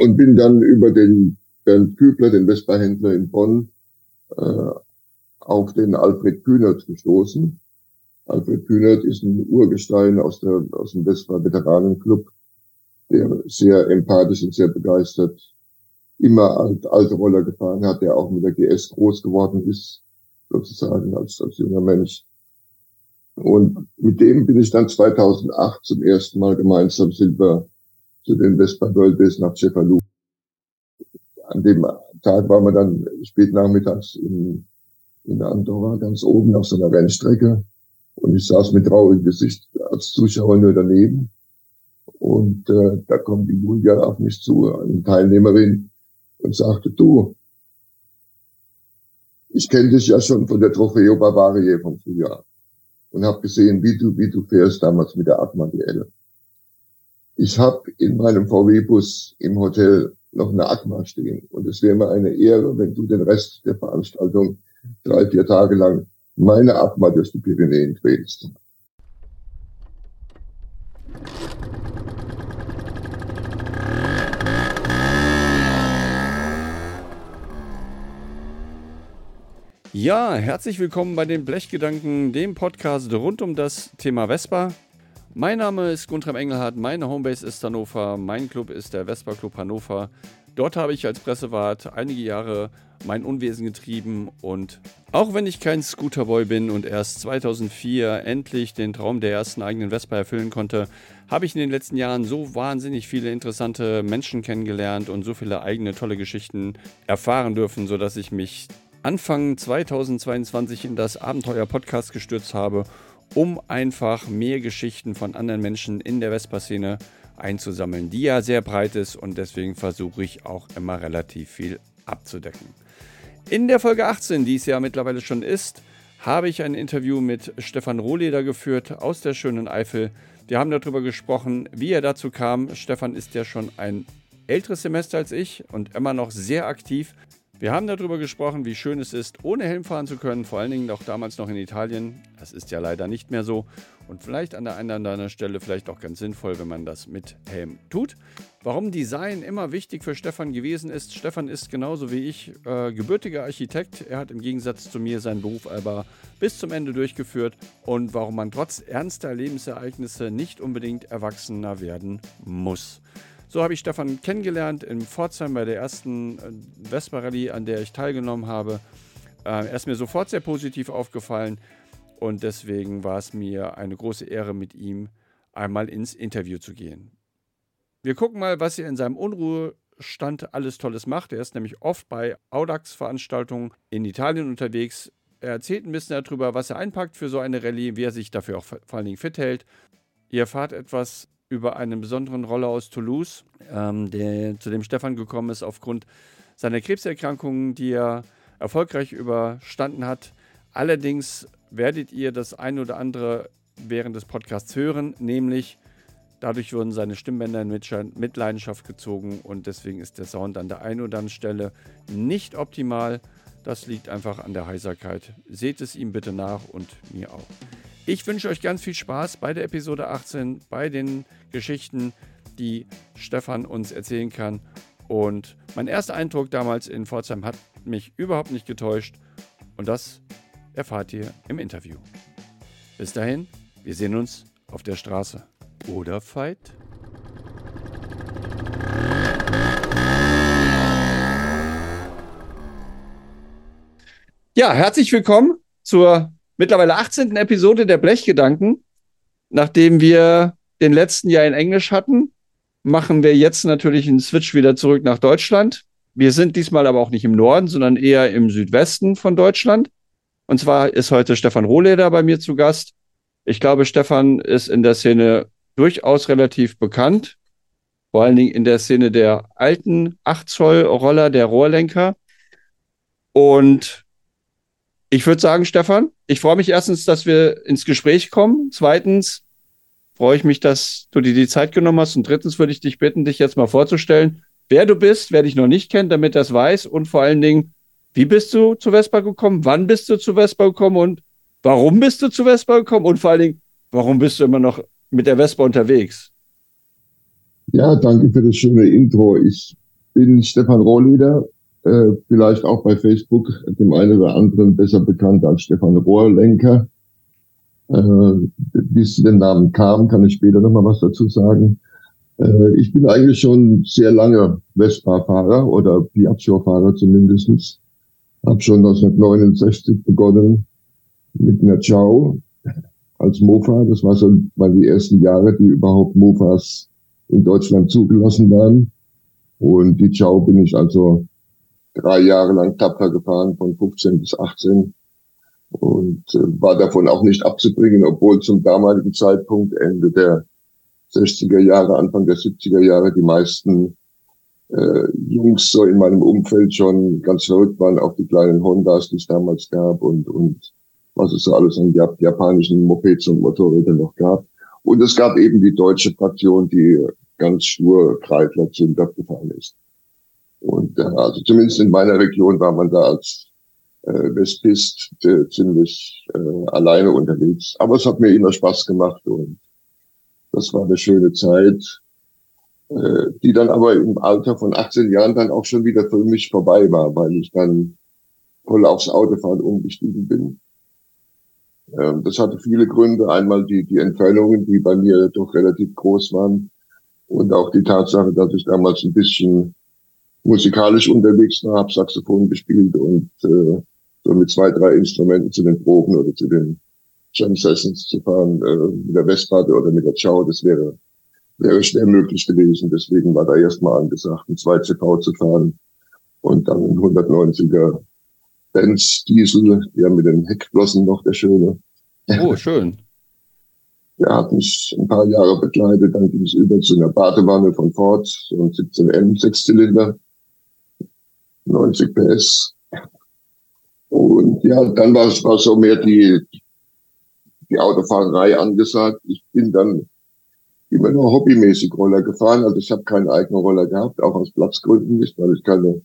und bin dann über den Bernd Kübler, den Vespa-Händler in Bonn, äh, auf den Alfred Kühnert gestoßen. Alfred Kühnert ist ein Urgestein aus, der, aus dem Vespa-Veteranenclub, der sehr empathisch und sehr begeistert immer alt, alte Roller gefahren hat, der auch mit der GS groß geworden ist, sozusagen als, als junger Mensch. Und mit dem bin ich dann 2008 zum ersten Mal gemeinsam wir zu den Vespa World Days nach Cefalù. An dem Tag waren wir dann spät nachmittags in, in Andorra ganz oben auf so einer Rennstrecke. Und ich saß mit traurigem Gesicht als Zuschauer nur daneben. Und äh, da kommt die Julia auf mich zu, eine Teilnehmerin, und sagte, du, ich kenne dich ja schon von der Trofeo Bavaria vom Frühjahr und habe gesehen, wie du, wie du fährst damals mit der Atma GL. Ich habe in meinem VW-Bus im Hotel noch eine Atma stehen und es wäre mir eine Ehre, wenn du den Rest der Veranstaltung drei, vier Tage lang meine Atma durch die Pyrenäen quälst. Ja, herzlich willkommen bei den Blechgedanken, dem Podcast rund um das Thema Vespa. Mein Name ist Guntram Engelhardt, meine Homebase ist Hannover, mein Club ist der Vespa Club Hannover. Dort habe ich als Pressewart einige Jahre mein Unwesen getrieben und auch wenn ich kein Scooterboy bin und erst 2004 endlich den Traum der ersten eigenen Vespa erfüllen konnte, habe ich in den letzten Jahren so wahnsinnig viele interessante Menschen kennengelernt und so viele eigene tolle Geschichten erfahren dürfen, sodass ich mich Anfang 2022 in das Abenteuer-Podcast gestürzt habe, um einfach mehr Geschichten von anderen Menschen in der Vespa-Szene einzusammeln, die ja sehr breit ist und deswegen versuche ich auch immer relativ viel abzudecken. In der Folge 18, die es ja mittlerweile schon ist, habe ich ein Interview mit Stefan Rohleder geführt aus der schönen Eifel. Wir haben darüber gesprochen, wie er dazu kam. Stefan ist ja schon ein älteres Semester als ich und immer noch sehr aktiv. Wir haben darüber gesprochen, wie schön es ist, ohne Helm fahren zu können, vor allen Dingen auch damals noch in Italien. Das ist ja leider nicht mehr so und vielleicht an der einen oder anderen Stelle vielleicht auch ganz sinnvoll, wenn man das mit Helm tut. Warum Design immer wichtig für Stefan gewesen ist. Stefan ist genauso wie ich äh, gebürtiger Architekt. Er hat im Gegensatz zu mir seinen Beruf aber bis zum Ende durchgeführt und warum man trotz ernster Lebensereignisse nicht unbedingt erwachsener werden muss. So habe ich Stefan kennengelernt in Pforzheim bei der ersten äh, Vespa Rallye, an der ich teilgenommen habe. Äh, er ist mir sofort sehr positiv aufgefallen und deswegen war es mir eine große Ehre, mit ihm einmal ins Interview zu gehen. Wir gucken mal, was er in seinem Unruhestand alles Tolles macht. Er ist nämlich oft bei Audax-Veranstaltungen in Italien unterwegs. Er erzählt ein bisschen darüber, was er einpackt für so eine Rallye, wie er sich dafür auch vor allen Dingen fit hält. Ihr erfahrt etwas über einen besonderen Roller aus Toulouse, ähm, der zu dem Stefan gekommen ist aufgrund seiner Krebserkrankungen, die er erfolgreich überstanden hat. Allerdings werdet ihr das ein oder andere während des Podcasts hören, nämlich dadurch wurden seine Stimmbänder in Mitleidenschaft gezogen und deswegen ist der Sound an der einen oder anderen Stelle nicht optimal. Das liegt einfach an der Heiserkeit. Seht es ihm bitte nach und mir auch. Ich wünsche euch ganz viel Spaß bei der Episode 18, bei den Geschichten, die Stefan uns erzählen kann. Und mein erster Eindruck damals in Pforzheim hat mich überhaupt nicht getäuscht. Und das erfahrt ihr im Interview. Bis dahin, wir sehen uns auf der Straße. Oder Fight? Ja, herzlich willkommen zur mittlerweile 18. Episode der Blechgedanken. Nachdem wir den letzten Jahr in Englisch hatten, machen wir jetzt natürlich einen Switch wieder zurück nach Deutschland. Wir sind diesmal aber auch nicht im Norden, sondern eher im Südwesten von Deutschland. Und zwar ist heute Stefan Rohleder bei mir zu Gast. Ich glaube, Stefan ist in der Szene durchaus relativ bekannt. Vor allen Dingen in der Szene der alten 8 Zoll Roller, der Rohrlenker. Und ich würde sagen, Stefan, ich freue mich erstens, dass wir ins Gespräch kommen. Zweitens freue ich mich, dass du dir die Zeit genommen hast. Und drittens würde ich dich bitten, dich jetzt mal vorzustellen, wer du bist, wer dich noch nicht kennt, damit das weiß. Und vor allen Dingen, wie bist du zu Vespa gekommen? Wann bist du zu Vespa gekommen? Und warum bist du zu Vespa gekommen? Und vor allen Dingen, warum bist du immer noch mit der Vespa unterwegs? Ja, danke für das schöne Intro. Ich bin Stefan Rohrleder, äh, vielleicht auch bei Facebook dem einen oder anderen besser bekannt als Stefan Rohrlenker. Äh, wie zu dem Namen kam, kann ich später nochmal was dazu sagen. Äh, ich bin eigentlich schon sehr lange Vespa-Fahrer oder Piaggio-Fahrer zumindestens. Habe schon 1969 begonnen mit einer Ciao als Mofa. Das war so, waren die ersten Jahre, die überhaupt Mofas in Deutschland zugelassen waren. Und die Ciao bin ich also drei Jahre lang tapfer gefahren, von 15 bis 18. Und äh, war davon auch nicht abzubringen, obwohl zum damaligen Zeitpunkt, Ende der 60er Jahre, Anfang der 70er Jahre, die meisten äh, Jungs so in meinem Umfeld schon ganz verrückt waren auf die kleinen Hondas, die es damals gab und, und was es so alles an japanischen Mopeds und Motorrädern noch gab. Und es gab eben die deutsche Fraktion, die ganz stur Kreidler Zünder gefahren ist. Und äh, also zumindest in meiner Region war man da als äh, Westpist äh, ziemlich äh, alleine unterwegs. Aber es hat mir immer Spaß gemacht und das war eine schöne Zeit, äh, die dann aber im Alter von 18 Jahren dann auch schon wieder für mich vorbei war, weil ich dann voll aufs Autofahren umgestiegen bin. Ähm, das hatte viele Gründe. Einmal die, die Entfernungen, die bei mir doch relativ groß waren. Und auch die Tatsache, dass ich damals ein bisschen musikalisch unterwegs war, habe Saxophon gespielt und äh, so mit zwei, drei Instrumenten zu den Proben oder zu den Jam Sessions zu fahren, äh, mit der Westplatte oder mit der Chow, das wäre, wäre schwer möglich gewesen. Deswegen war da erstmal angesagt, ein 2CV zu fahren und dann ein 190er Benz Diesel, ja mit den Heckflossen noch, der schöne. Oh, schön. Der hat mich ein paar Jahre begleitet, dann ging es über zu einer Badewanne von Ford, so ein 17M, Sechszylinder, 90 PS. Und ja, dann war es war so mehr die, die Autofahrerei angesagt. Ich bin dann immer nur hobbymäßig Roller gefahren. Also ich habe keinen eigenen Roller gehabt, auch aus Platzgründen nicht, weil ich keine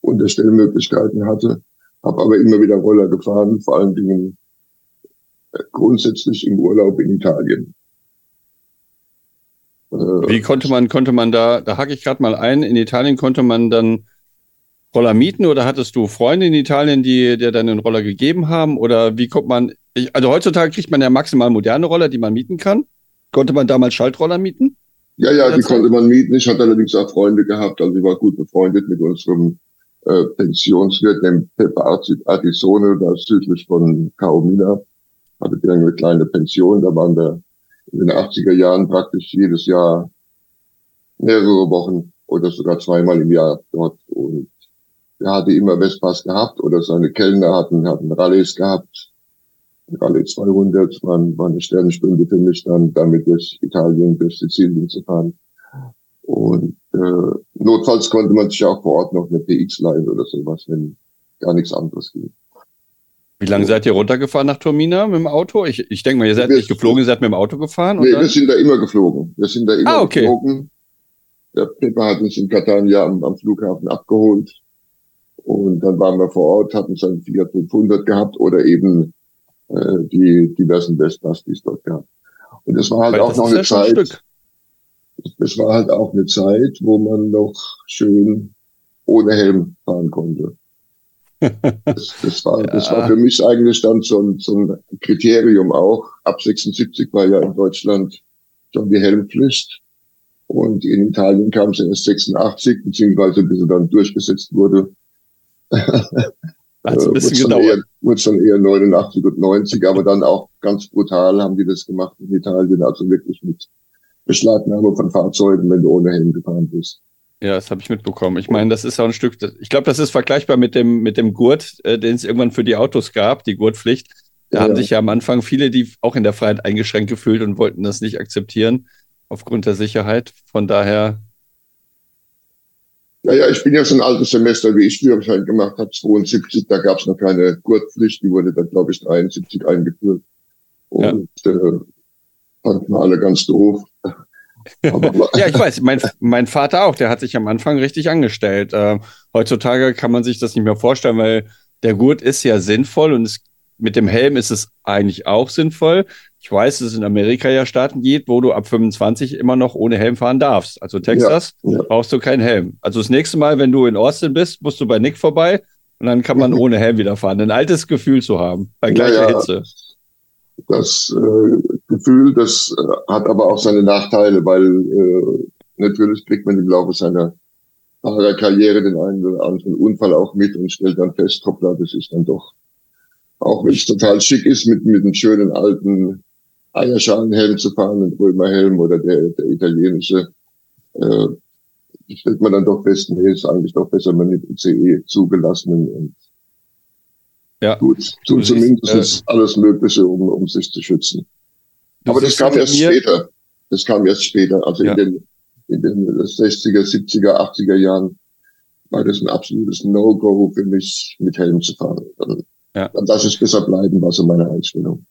Unterstellmöglichkeiten hatte. Habe aber immer wieder Roller gefahren, vor allen Dingen äh, grundsätzlich im Urlaub in Italien. Äh, Wie konnte man, konnte man da, da hake ich gerade mal ein, in Italien konnte man dann Roller mieten oder hattest du Freunde in Italien, die dir dann einen Roller gegeben haben? Oder wie kommt man, ich, also heutzutage kriegt man ja maximal moderne Roller, die man mieten kann. Konnte man damals Schaltroller mieten? Ja, ja, die konnte man mieten. Ich hatte allerdings auch Freunde gehabt, also ich war gut befreundet mit unserem äh, Pensionswirt, dem Pepe Artisone, da südlich von Caomina. Hatte der eine kleine Pension, da waren wir in den 80er Jahren praktisch jedes Jahr mehrere Wochen oder sogar zweimal im Jahr dort und er hatte immer Vespas gehabt oder seine Kellner hatten, hatten Rallyes gehabt. Rallye 200 war, war eine Sternenstunde für mich dann, damit durch Italien, durch Sizilien zu fahren. Und äh, notfalls konnte man sich auch vor Ort noch eine PX leihen oder sowas, wenn gar nichts anderes ging. Wie lange seid ihr runtergefahren nach Turmina mit dem Auto? Ich, ich denke mal, ihr seid wir nicht geflogen, ihr seid mit dem Auto gefahren? Nee, wir sind da immer geflogen. Wir sind da immer ah, okay. geflogen. Der Pepper hat uns in Catania am, am Flughafen abgeholt. Und dann waren wir vor Ort, hatten seinen Fiat 500 gehabt oder eben äh, die diversen Vespas, die es dort gab. Und das war halt Weil auch noch eine ja Zeit. Das war halt auch eine Zeit, wo man noch schön ohne Helm fahren konnte. Das, das, war, ja. das war für mich eigentlich dann so ein, so ein Kriterium auch. Ab 76 war ja in Deutschland schon die Helmpflicht. Und in Italien kam es erst 86, beziehungsweise bis sie dann durchgesetzt wurde, Hat ein bisschen gedauert. Eher, wird schon eher 89 und 90, aber dann auch ganz brutal haben die das gemacht in Italien, also wirklich mit Beschlagnahme von Fahrzeugen, wenn du ohne Helm gefahren bist. Ja, das habe ich mitbekommen. Ich meine, das ist auch ein Stück, ich glaube, das ist vergleichbar mit dem, mit dem Gurt, äh, den es irgendwann für die Autos gab, die Gurtpflicht. Da ja. haben sich ja am Anfang viele, die auch in der Freiheit eingeschränkt gefühlt und wollten das nicht akzeptieren, aufgrund der Sicherheit. Von daher naja, ich bin ja schon ein altes Semester, wie ich Führerschein gemacht habe, 72, da gab es noch keine Gurtpflicht, die wurde dann, glaube ich, 73 eingeführt. Und ja. äh, fanden wir alle ganz doof. ja, ich weiß, mein, mein Vater auch, der hat sich am Anfang richtig angestellt. Äh, heutzutage kann man sich das nicht mehr vorstellen, weil der Gurt ist ja sinnvoll und es mit dem Helm ist es eigentlich auch sinnvoll. Ich weiß, dass es in Amerika ja Staaten gibt, wo du ab 25 immer noch ohne Helm fahren darfst. Also Texas ja, ja. brauchst du keinen Helm. Also das nächste Mal, wenn du in Austin bist, musst du bei Nick vorbei und dann kann man ohne Helm wieder fahren. Ein altes Gefühl zu haben, bei gleicher ja, Hitze. Das äh, Gefühl, das äh, hat aber auch seine Nachteile, weil äh, natürlich kriegt man im Laufe seiner Fahrerkarriere den einen oder anderen Unfall auch mit und stellt dann fest, hoppla, das ist dann doch, auch wenn es total schick ist, mit, mit einem schönen alten Eierschalenhelm zu fahren, ein Römerhelm oder der, der italienische, äh, stellt man dann doch fest, nee, ist eigentlich doch besser, man nimmt den CE zugelassenen und ja. gut, tut zumindest äh, alles Mögliche, um, um sich zu schützen. Aber das kam erst später. Das kam erst später. Also ja. in den, in den 60er, 70er, 80er Jahren war das ein absolutes No-Go für mich, mit Helm zu fahren. Dann, ja. dann lasse ich besser bleiben, war so meine Einstellung.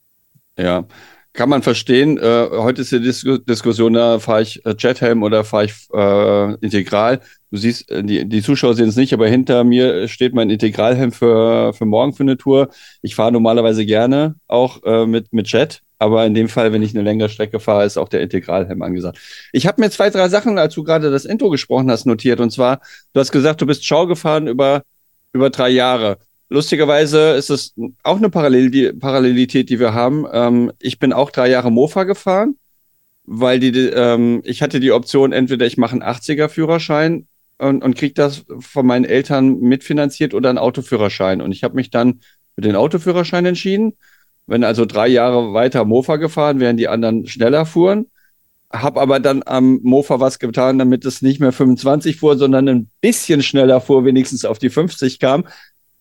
Ja, kann man verstehen. Äh, heute ist die Dis Diskussion, da fahre ich äh, Jethelm oder fahre ich äh, Integral. Du siehst, äh, die, die Zuschauer sehen es nicht, aber hinter mir steht mein Integralhelm für, für morgen für eine Tour. Ich fahre normalerweise gerne auch äh, mit, mit Jet, aber in dem Fall, wenn ich eine längere Strecke fahre, ist auch der Integralhelm angesagt. Ich habe mir zwei, drei Sachen, als du gerade das Intro gesprochen hast, notiert. Und zwar, du hast gesagt, du bist Schau gefahren über, über drei Jahre. Lustigerweise ist es auch eine Parallel die, Parallelität, die wir haben. Ähm, ich bin auch drei Jahre Mofa gefahren, weil die, ähm, ich hatte die Option, entweder ich mache einen 80er-Führerschein und, und kriege das von meinen Eltern mitfinanziert oder einen Autoführerschein. Und ich habe mich dann für den Autoführerschein entschieden. Wenn also drei Jahre weiter Mofa gefahren, während die anderen schneller fuhren. Habe aber dann am Mofa was getan, damit es nicht mehr 25 fuhr, sondern ein bisschen schneller fuhr, wenigstens auf die 50 kam.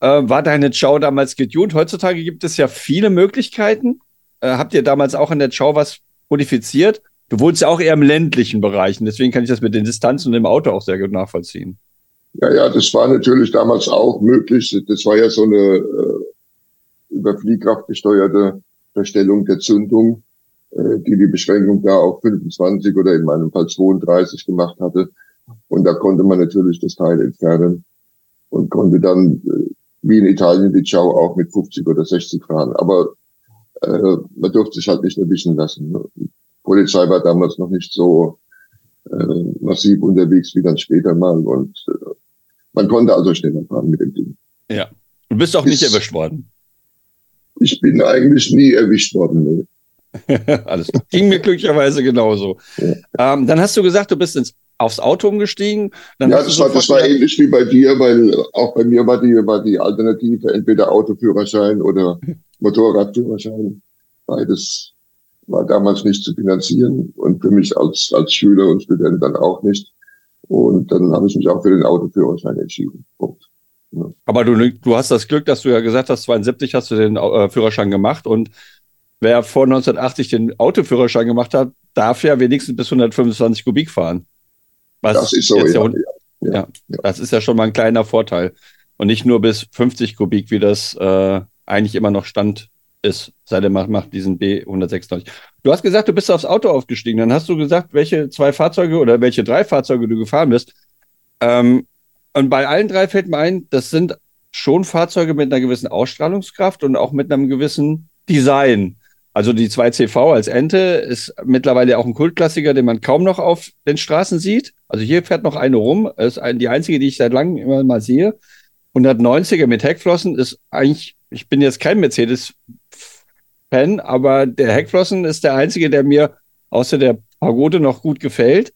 Äh, war deine Chow damals getuned? Heutzutage gibt es ja viele Möglichkeiten. Äh, habt ihr damals auch in der Chow was modifiziert? Du wohnst ja auch eher im ländlichen Bereich und deswegen kann ich das mit den Distanzen und dem Auto auch sehr gut nachvollziehen. Ja, ja, das war natürlich damals auch möglich. Das war ja so eine äh, über Fliehkraft gesteuerte Verstellung der Zündung, äh, die die Beschränkung da auf 25 oder in meinem Fall 32 gemacht hatte. Und da konnte man natürlich das Teil entfernen und konnte dann äh, wie in Italien die Ciao auch mit 50 oder 60 fahren. Aber äh, man durfte sich halt nicht erwischen lassen. Die Polizei war damals noch nicht so äh, massiv unterwegs wie dann später mal und äh, man konnte also schneller fahren mit dem Ding. Ja. Du bist auch nicht erwischt worden. Ich bin eigentlich nie erwischt worden. Nee. Alles ging mir glücklicherweise genauso. Ja. Ähm, dann hast du gesagt, du bist ins aufs Auto umgestiegen. Dann ja, das war, das war ähnlich wie bei dir, weil auch bei mir war die, war die Alternative entweder Autoführerschein oder Motorradführerschein. Beides war damals nicht zu finanzieren und für mich als, als Schüler und Student dann auch nicht. Und dann habe ich mich auch für den Autoführerschein entschieden. Punkt. Ja. Aber du, du hast das Glück, dass du ja gesagt hast, 72 hast du den äh, Führerschein gemacht und wer vor 1980 den Autoführerschein gemacht hat, darf ja wenigstens bis 125 Kubik fahren. Was das ist so, ja, ja, ja, ja, Das ist ja schon mal ein kleiner Vorteil. Und nicht nur bis 50 Kubik, wie das äh, eigentlich immer noch Stand ist, seit er macht, macht diesen B196. Du hast gesagt, du bist aufs Auto aufgestiegen. Dann hast du gesagt, welche zwei Fahrzeuge oder welche drei Fahrzeuge du gefahren bist. Ähm, und bei allen drei fällt mir ein, das sind schon Fahrzeuge mit einer gewissen Ausstrahlungskraft und auch mit einem gewissen Design. Also die 2CV als Ente ist mittlerweile auch ein Kultklassiker, den man kaum noch auf den Straßen sieht. Also hier fährt noch eine rum. Ist die einzige, die ich seit langem immer mal sehe. 190er mit Heckflossen ist eigentlich, ich bin jetzt kein Mercedes-Fan, aber der Heckflossen ist der einzige, der mir außer der Pagode noch gut gefällt.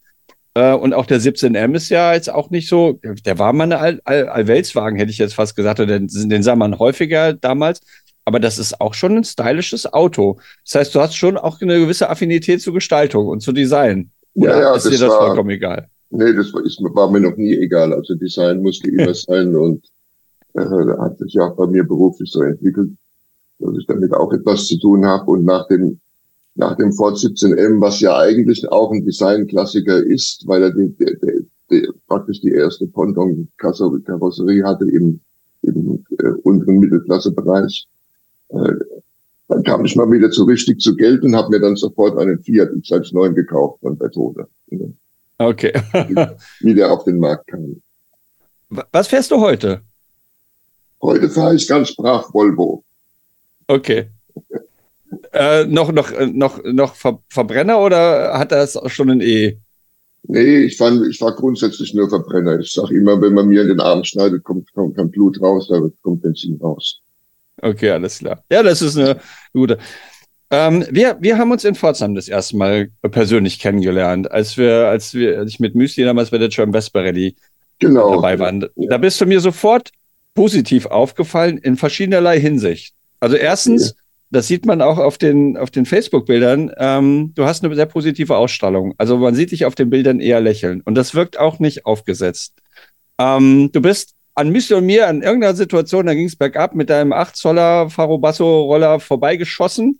Äh, und auch der 17M ist ja jetzt auch nicht so, der war mal All All Allweltswagen, hätte ich jetzt fast gesagt, oder den, den sah man häufiger damals aber das ist auch schon ein stylisches Auto. Das heißt, du hast schon auch eine gewisse Affinität zur Gestaltung und zu Design. Oder ja, ja, ist das dir das war, vollkommen egal? Nee, das war, ist, war, mir noch nie egal. Also Design musste immer sein und äh, hat sich auch bei mir beruflich so entwickelt, dass ich damit auch etwas zu tun habe. Und nach dem nach dem Ford 17M, was ja eigentlich auch ein Designklassiker ist, weil er die, die, die, die, praktisch die erste Ponton-Karosserie hatte im, im äh, unteren Mittelklassebereich, äh, dann kam ich mal wieder zu richtig zu Geld und habe mir dann sofort einen Fiat X9 gekauft von Bertone. Okay. wie der auf den Markt kam. Was fährst du heute? Heute fahre ich ganz brav Volvo. Okay. Äh, noch, noch, noch, noch Ver Verbrenner oder hat das schon ein E? Nee, ich fand, ich war grundsätzlich nur Verbrenner. Ich sage immer, wenn man mir in den Arm schneidet, kommt, kommt kein Blut raus, da kommt Benzin raus. Okay, alles klar. Ja, das ist eine gute. Ähm, wir, wir haben uns in Pforzheim das erste Mal persönlich kennengelernt, als wir, als wir, als ich mit Müsli damals bei der German Vespa Rally genau. dabei waren. Ja. Da bist du mir sofort positiv aufgefallen in verschiedenerlei Hinsicht. Also erstens, ja. das sieht man auch auf den, auf den Facebook-Bildern, ähm, du hast eine sehr positive Ausstrahlung. Also man sieht dich auf den Bildern eher lächeln und das wirkt auch nicht aufgesetzt. Ähm, du bist an Müsli und mir an irgendeiner Situation, da ging es bergab mit deinem 8 Zoller Faro Basso Roller vorbeigeschossen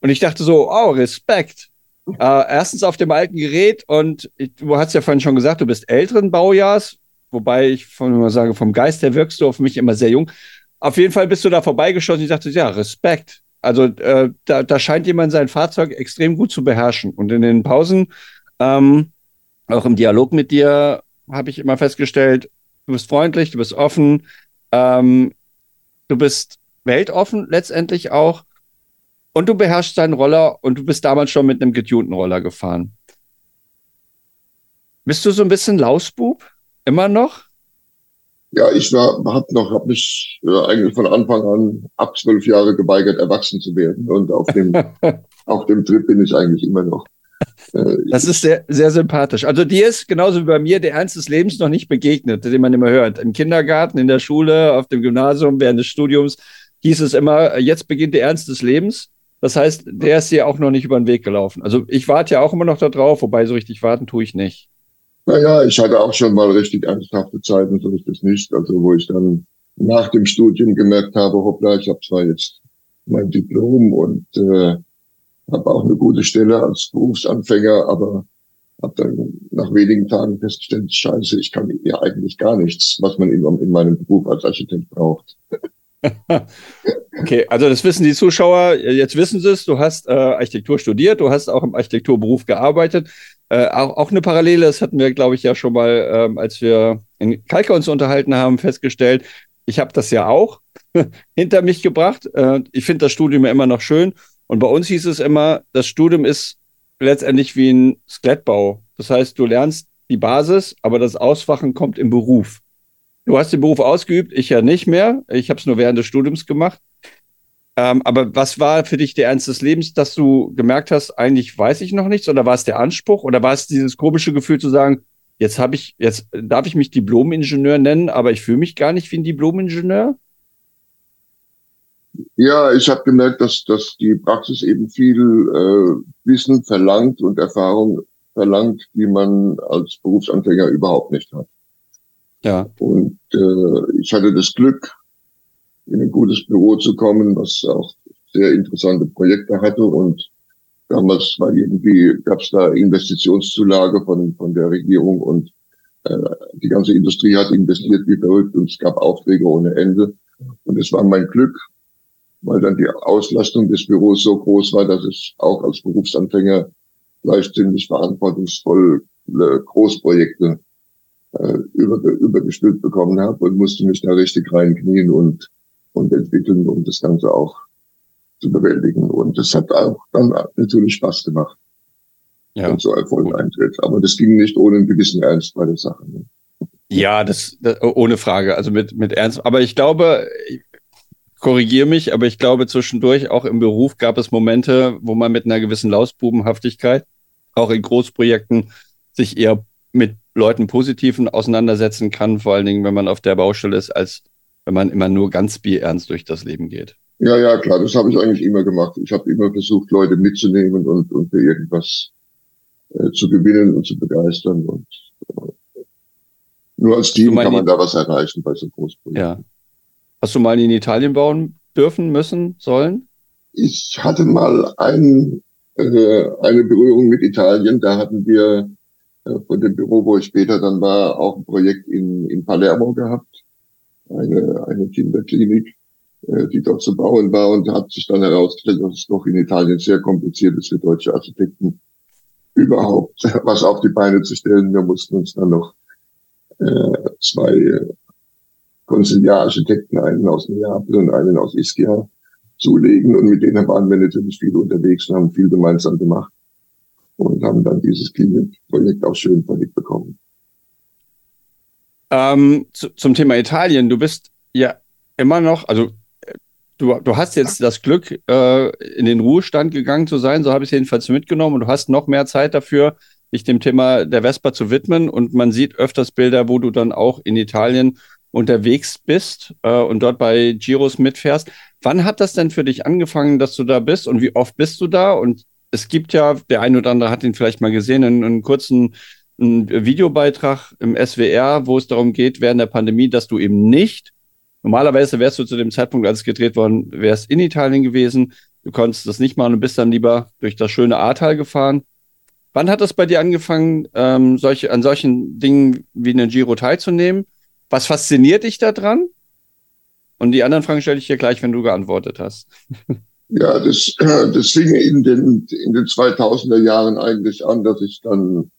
und ich dachte so, oh, Respekt. Äh, erstens auf dem alten Gerät und ich, du hast ja vorhin schon gesagt, du bist älteren Baujahrs, wobei ich von mal sage, vom Geist her wirkst du auf mich immer sehr jung. Auf jeden Fall bist du da vorbeigeschossen. Ich dachte, ja, Respekt. Also äh, da, da scheint jemand sein Fahrzeug extrem gut zu beherrschen. Und in den Pausen, ähm, auch im Dialog mit dir, habe ich immer festgestellt, du bist freundlich, du bist offen, ähm, du bist weltoffen letztendlich auch und du beherrschst deinen Roller und du bist damals schon mit einem getunten Roller gefahren. Bist du so ein bisschen Lausbub? Immer noch? Ja, ich war, hab noch, hab mich äh, eigentlich von Anfang an ab zwölf Jahre geweigert, erwachsen zu werden. Und auf dem, auf dem Trip bin ich eigentlich immer noch. Äh, das ist sehr, sehr sympathisch. Also dir ist genauso wie bei mir der Ernst des Lebens noch nicht begegnet, den man immer hört. Im Kindergarten, in der Schule, auf dem Gymnasium, während des Studiums hieß es immer, jetzt beginnt der Ernst des Lebens. Das heißt, der ist dir auch noch nicht über den Weg gelaufen. Also ich warte ja auch immer noch da drauf, wobei so richtig warten tue ich nicht. Naja, ich hatte auch schon mal richtig ernsthafte Zeiten, so ist es nicht. Also wo ich dann nach dem Studium gemerkt habe, hoppla, ich habe zwar jetzt mein Diplom und äh, habe auch eine gute Stelle als Berufsanfänger, aber habe dann nach wenigen Tagen festgestellt, scheiße, ich kann ja eigentlich gar nichts, was man in, in meinem Beruf als Architekt braucht. okay, also das wissen die Zuschauer, jetzt wissen sie es, du hast äh, Architektur studiert, du hast auch im Architekturberuf gearbeitet. Äh, auch, auch eine Parallele, das hatten wir, glaube ich, ja schon mal, ähm, als wir in Kalka uns unterhalten haben, festgestellt. Ich habe das ja auch hinter mich gebracht. Äh, ich finde das Studium ja immer noch schön. Und bei uns hieß es immer, das Studium ist letztendlich wie ein Skelettbau. Das heißt, du lernst die Basis, aber das Auswachen kommt im Beruf. Du hast den Beruf ausgeübt, ich ja nicht mehr. Ich habe es nur während des Studiums gemacht. Ähm, aber was war für dich der Ernst des Lebens, dass du gemerkt hast, eigentlich weiß ich noch nichts? Oder war es der Anspruch? Oder war es dieses komische Gefühl zu sagen, jetzt habe ich, jetzt darf ich mich Diplom-Ingenieur nennen, aber ich fühle mich gar nicht wie ein Diplom-Ingenieur? Ja, ich habe gemerkt, dass, dass die Praxis eben viel äh, Wissen verlangt und Erfahrung verlangt, die man als Berufsanfänger überhaupt nicht hat. Ja. Und äh, ich hatte das Glück, in ein gutes Büro zu kommen, was auch sehr interessante Projekte hatte und damals war irgendwie gab es da Investitionszulage von von der Regierung und äh, die ganze Industrie hat investiert wie verrückt und es gab Aufträge ohne Ende und es war mein Glück, weil dann die Auslastung des Büros so groß war, dass ich auch als Berufsanfänger gleich ziemlich verantwortungsvoll äh, Großprojekte äh, über, übergestülpt bekommen habe und musste mich da richtig reinknien und, und entwickeln, um das Ganze auch zu bewältigen. Und das hat auch dann natürlich Spaß gemacht. Ja. Und so Erfolg eintritt. Aber das ging nicht ohne einen gewissen Ernst bei der Sache. Ne? Ja, das, das, ohne Frage. Also mit, mit Ernst. Aber ich glaube, korrigiere mich, aber ich glaube zwischendurch auch im Beruf gab es Momente, wo man mit einer gewissen Lausbubenhaftigkeit auch in Großprojekten sich eher mit Leuten Positiven auseinandersetzen kann, vor allen Dingen, wenn man auf der Baustelle ist, als wenn man immer nur ganz bierernst durch das Leben geht. Ja, ja, klar, das habe ich eigentlich immer gemacht. Ich habe immer versucht, Leute mitzunehmen und, und für irgendwas äh, zu gewinnen und zu begeistern. Und äh, nur als Team kann man da was erreichen bei so Großprojekten. Ja. Hast du mal in Italien bauen dürfen, müssen, sollen? Ich hatte mal ein, äh, eine Berührung mit Italien. Da hatten wir äh, von dem Büro, wo ich später dann war, auch ein Projekt in, in Palermo gehabt, eine, eine Kinderklinik, äh, die dort zu bauen war und hat sich dann herausgestellt, dass es doch in Italien sehr kompliziert ist für deutsche Architekten überhaupt was auf die Beine zu stellen. Wir mussten uns dann noch äh, zwei Konziliararchitekten, einen aus Neapel und einen aus Ischia, zulegen. Und mit denen waren wir natürlich viel unterwegs und haben viel gemeinsam gemacht und haben dann dieses Klinikprojekt auch schön verlegt bekommen. Ähm, zu, zum Thema Italien. Du bist ja immer noch, also du, du hast jetzt das Glück, äh, in den Ruhestand gegangen zu sein, so habe ich es jedenfalls mitgenommen und du hast noch mehr Zeit dafür, dich dem Thema der Vespa zu widmen und man sieht öfters Bilder, wo du dann auch in Italien unterwegs bist äh, und dort bei Giros mitfährst. Wann hat das denn für dich angefangen, dass du da bist und wie oft bist du da? Und es gibt ja, der ein oder andere hat ihn vielleicht mal gesehen, einen, einen kurzen einen Videobeitrag im SWR, wo es darum geht, während der Pandemie, dass du eben nicht, normalerweise wärst du zu dem Zeitpunkt, als es gedreht worden, wärst in Italien gewesen, du konntest das nicht machen und bist dann lieber durch das schöne Ahrtal gefahren. Wann hat das bei dir angefangen, ähm, solche, an solchen Dingen wie einen Giro teilzunehmen? Was fasziniert dich daran? Und die anderen Fragen stelle ich dir gleich, wenn du geantwortet hast. Ja, das, das fing in den, in den 2000er Jahren eigentlich an, dass ich dann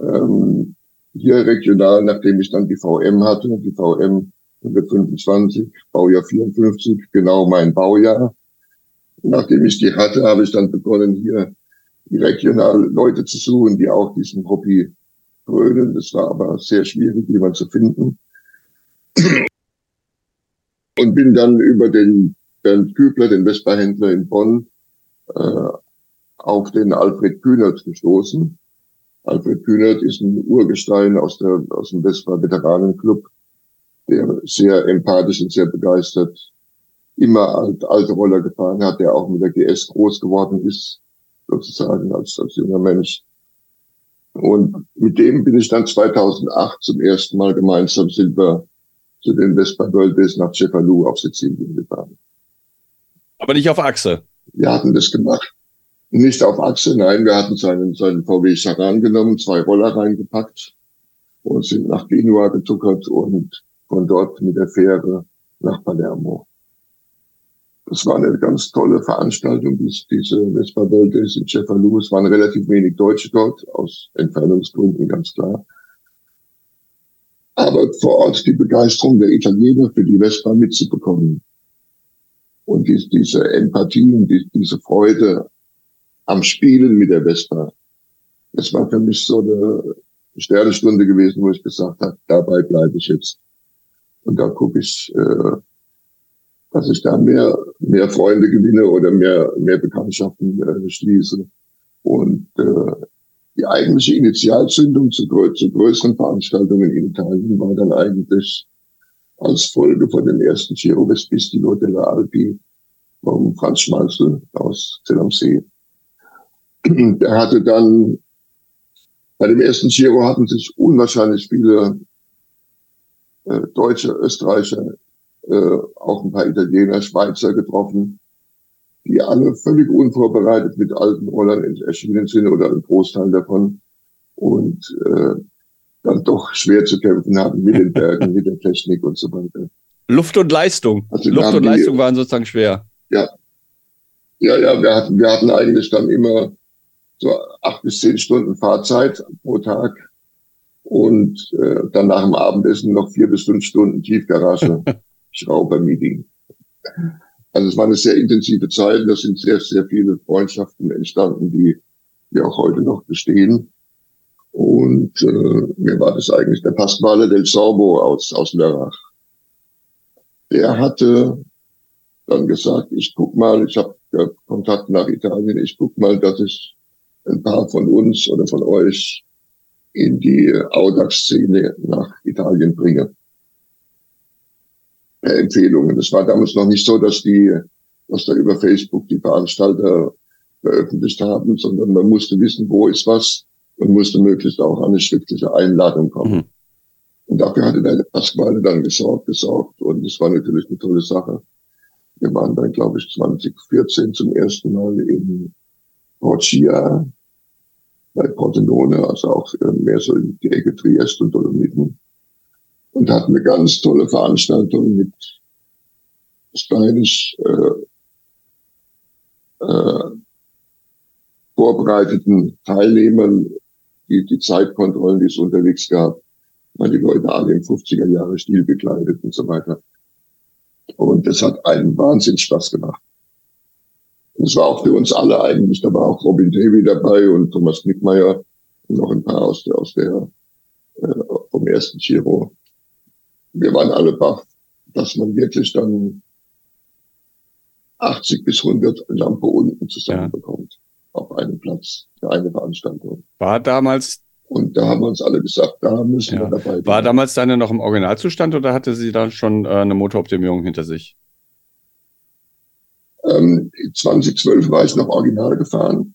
ähm, hier regional, nachdem ich dann die VM hatte, die VM 125, Baujahr 54, genau mein Baujahr. Nachdem ich die hatte, habe ich dann begonnen, hier regional Leute zu suchen, die auch diesen Hobby frönen. Das war aber sehr schwierig, jemanden zu finden. Und bin dann über den Bernd Kübler, den Vespa-Händler in Bonn, äh, auf den Alfred Kühnert gestoßen. Alfred Kühnert ist ein Urgestein aus, der, aus dem Vespa-Veteranenclub, der sehr empathisch und sehr begeistert immer alt, alte Roller gefahren hat, der auch mit der GS groß geworden ist, sozusagen als, als junger Mensch. Und mit dem bin ich dann 2008 zum ersten Mal gemeinsam wir zu den Vespa World Days nach Cefalù auf Sizilien gefahren. Aber nicht auf Achse. Wir hatten das gemacht. Nicht auf Achse, nein, wir hatten seinen, seinen VW Charan genommen, zwei Roller reingepackt und sind nach Genua getuckert und von dort mit der Fähre nach Palermo. Das war eine ganz tolle Veranstaltung, diese Vespa World Days in Cefalù. Es waren relativ wenig Deutsche dort, aus Entfernungsgründen ganz klar. Aber vor Ort die Begeisterung der Italiener für die Vespa mitzubekommen. Und die, diese Empathie und die, diese Freude am Spielen mit der Vespa. Das war für mich so eine Sternenstunde gewesen, wo ich gesagt habe, dabei bleibe ich jetzt. Und da gucke ich, äh, dass ich da mehr, mehr Freunde gewinne oder mehr, mehr Bekanntschaften äh, schließe. Und äh, die eigentliche Initialzündung zu, zu größeren Veranstaltungen in Italien war dann eigentlich als Folge von dem ersten Giro Vespistilo della Alpi vom Franz Schmalzel aus Zell am See. Der hatte dann, bei dem ersten Giro hatten sich unwahrscheinlich viele äh, Deutsche, Österreicher, äh, auch ein paar Italiener, Schweizer getroffen, die alle völlig unvorbereitet mit alten Rollern erschienen sind oder ein Großteil davon und äh, dann doch schwer zu kämpfen haben mit den Bergen, mit der Technik und so weiter. Luft und Leistung. Also Luft und die, Leistung waren sozusagen schwer. Ja. Ja, ja, wir hatten, wir hatten eigentlich dann immer so acht bis zehn Stunden Fahrzeit pro Tag und äh, dann nach dem Abendessen noch vier bis fünf Stunden Tiefgarage Schrauber-Meeting. Also es war eine sehr intensive Zeit. Da sind sehr, sehr viele Freundschaften entstanden, die, die auch heute noch bestehen. Und äh, mir war das eigentlich der Pasquale del Sorbo aus, aus Lörrach. Der hatte dann gesagt, ich guck mal, ich habe Kontakt nach Italien, ich guck mal, dass ich ein paar von uns oder von euch in die Audax-Szene nach Italien bringe. Empfehlungen. Es war damals noch nicht so, dass die, dass da über Facebook die Veranstalter veröffentlicht haben, sondern man musste wissen, wo ist was und musste möglichst auch an eine schriftliche Einladung kommen. Mhm. Und dafür hatte der Pasquale dann gesorgt, gesorgt. Und es war natürlich eine tolle Sache. Wir waren dann, glaube ich, 2014 zum ersten Mal in Porcia bei Pordenone, also auch äh, mehr so in die Ecke Triest und Dolomiten. Und hatten eine ganz tolle Veranstaltung mit steinisch äh, äh, vorbereiteten Teilnehmern, die die Zeitkontrollen, die es unterwegs gab, weil die Leute alle im 50er Jahre Stil bekleidet und so weiter. Und das hat einen Wahnsinns Spaß gemacht. Es war auch für uns alle eigentlich, da war auch Robin Davy dabei und Thomas Knickmeier und noch ein paar aus der, aus der äh, vom ersten Giro. Wir waren alle baff, dass man wirklich dann 80 bis 100 Lampe unten zusammenbekommt ja. auf einem Platz für eine Veranstaltung. War damals und da haben wir uns alle gesagt, da müssen ja. wir dabei sein. War damals deine noch im Originalzustand oder hatte sie dann schon äh, eine Motoroptimierung hinter sich? Ähm, 2012 war ich noch original gefahren.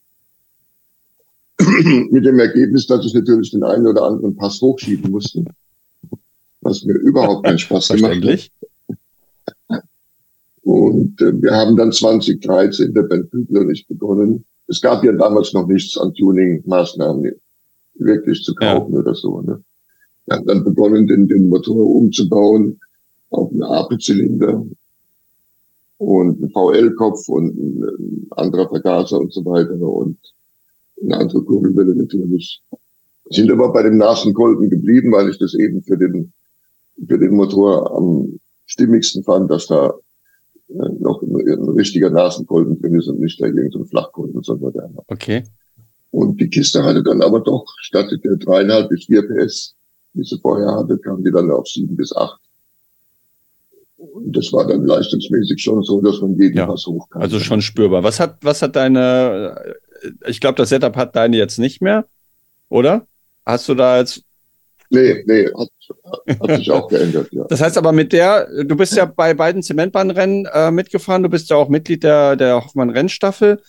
Mit dem Ergebnis, dass ich natürlich den einen oder anderen Pass hochschieben musste. Was mir überhaupt keinen Spaß gemacht hat. Und äh, wir haben dann 2013 der Ben Bügler nicht begonnen. Es gab ja damals noch nichts an Tuning-Maßnahmen wirklich zu kaufen ja. oder so. Ne? Wir haben dann begonnen, den, den Motor umzubauen auf einen AP-Zylinder und einen VL-Kopf und ein anderer Vergaser und so weiter und eine andere Kurbelwelle natürlich. Sind aber bei dem Nasenkolben geblieben, weil ich das eben für den, für den Motor am stimmigsten fand, dass da äh, noch ein, ein richtiger Nasenkolben drin ist und nicht da irgendein Flachkolben, sondern der. Okay. Und die Kiste hatte dann aber doch, statt der dreieinhalb bis vier PS, die sie vorher hatte, kam die dann auf sieben bis acht. Und das war dann leistungsmäßig schon so, dass man jeden ja, Pass hoch kann. Also schon spürbar. Was hat, was hat deine, ich glaube, das Setup hat deine jetzt nicht mehr, oder? Hast du da jetzt. Nee, nee, hat, hat sich auch geändert, ja. Das heißt aber mit der, du bist ja bei beiden Zementbahnrennen äh, mitgefahren, du bist ja auch Mitglied der, der Hoffmann-Rennstaffel.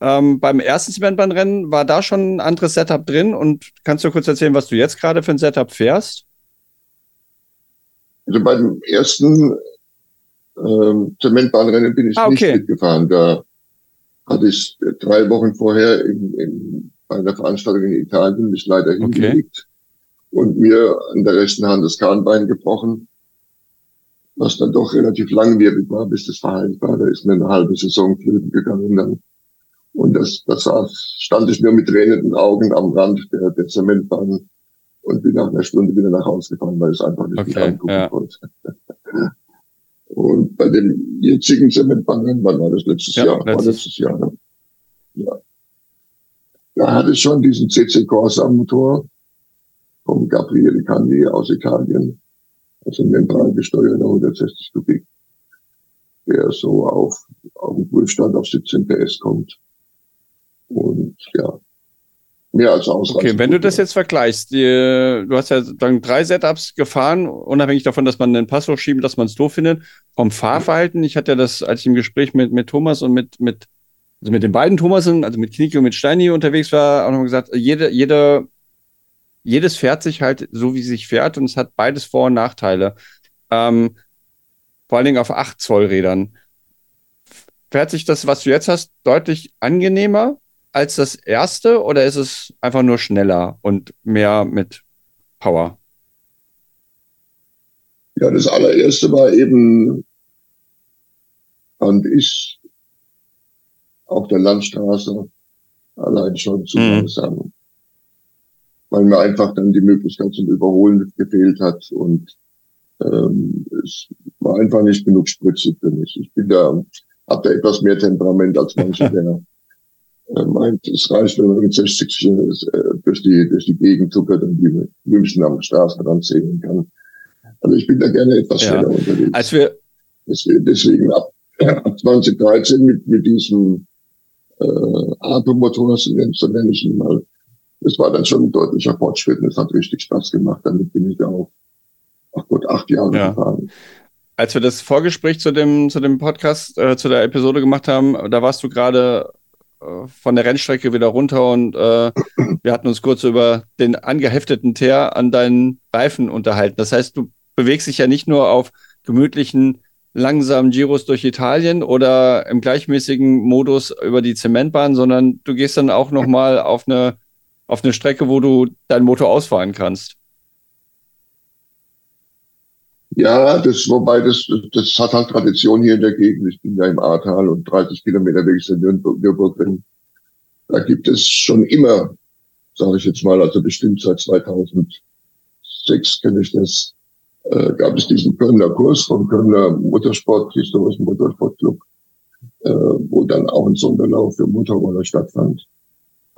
Ähm, beim ersten Cementbahnrennen war da schon ein anderes Setup drin und kannst du kurz erzählen, was du jetzt gerade für ein Setup fährst? Also beim ersten ähm, Zementbahnrennen bin ich ah, okay. nicht mitgefahren. Da hatte ich drei Wochen vorher in, in, bei einer Veranstaltung in Italien mich leider okay. hingelegt und mir an der rechten Hand das Kahnbein gebrochen, was dann doch relativ langwierig war, bis das verheilt war. Da ist mir eine halbe Saison flöten gegangen dann. Und das, das stand ich nur mit tränenden Augen am Rand der, der Zementbahn und bin nach einer Stunde wieder nach Hause gefahren, weil ich es einfach nicht okay, angucken ja. konnte. Und bei dem jetzigen Zementbahnrennen, wann war das letztes ja, Jahr? Letztes. War letztes Jahr, ne? Ja. Da hatte ich schon diesen CC Corsa Motor vom Gabriele Candi aus Italien. Also membrangesteuerter 160 Kubik, der so auf, auf den Prüfstand auf 17 PS kommt. Und ja, mehr als ausreichend. Okay, wenn du das jetzt vergleichst, die, du hast ja dann drei Setups gefahren, unabhängig davon, dass man den Pass hochschieben, dass man es doof findet. Vom Fahrverhalten, ich hatte ja das, als ich im Gespräch mit, mit Thomas und mit, mit, also mit den beiden Thomasen, also mit Knieke und mit Steini unterwegs war, auch nochmal gesagt, jede, jede, jedes fährt sich halt so, wie sich fährt und es hat beides Vor- und Nachteile. Ähm, vor allen Dingen auf 8 Zoll Rädern. Fährt sich das, was du jetzt hast, deutlich angenehmer? als das erste oder ist es einfach nur schneller und mehr mit Power? Ja, das allererste war eben, fand ich, auf der Landstraße allein schon zu mhm. Weil mir einfach dann die Möglichkeit zum Überholen gefehlt hat und ähm, es war einfach nicht genug spritzig für mich. Ich bin da, hab da etwas mehr Temperament als manche, der er meint, es reicht, wenn man mit 60 äh, durch die, durch die Gegend zuckert und die München am Straßenrand sehen kann. Also ich bin da gerne etwas ja. schneller unterwegs. Als wir deswegen, deswegen ab, ab 2013 mit, mit diesem äh, Atemmotor, so nenne ich ihn mal, das war dann schon ein deutlicher Fortschritt und es hat richtig Spaß gemacht. Damit bin ich auch, ach Gott, acht Jahre ja. gefahren. Als wir das Vorgespräch zu dem, zu dem Podcast, äh, zu der Episode gemacht haben, da warst du gerade äh, von der Rennstrecke wieder runter und äh, wir hatten uns kurz über den angehefteten Teer an deinen Reifen unterhalten. Das heißt, du bewegst dich ja nicht nur auf gemütlichen, langsamen Giros durch Italien oder im gleichmäßigen Modus über die Zementbahn, sondern du gehst dann auch nochmal auf eine, auf eine Strecke, wo du deinen Motor ausfahren kannst. Ja, das, wobei das, das hat halt Tradition hier in der Gegend. Ich bin ja im Ahrtal und 30 Kilometer weg ist der Nürburgring. Da gibt es schon immer, sage ich jetzt mal, also bestimmt seit 2006 kenne ich das, äh, gab es diesen Kölner Kurs vom Kölner Motorsport, historischen Motorsportclub, äh, wo dann auch ein Sonderlauf für Motorroller stattfand.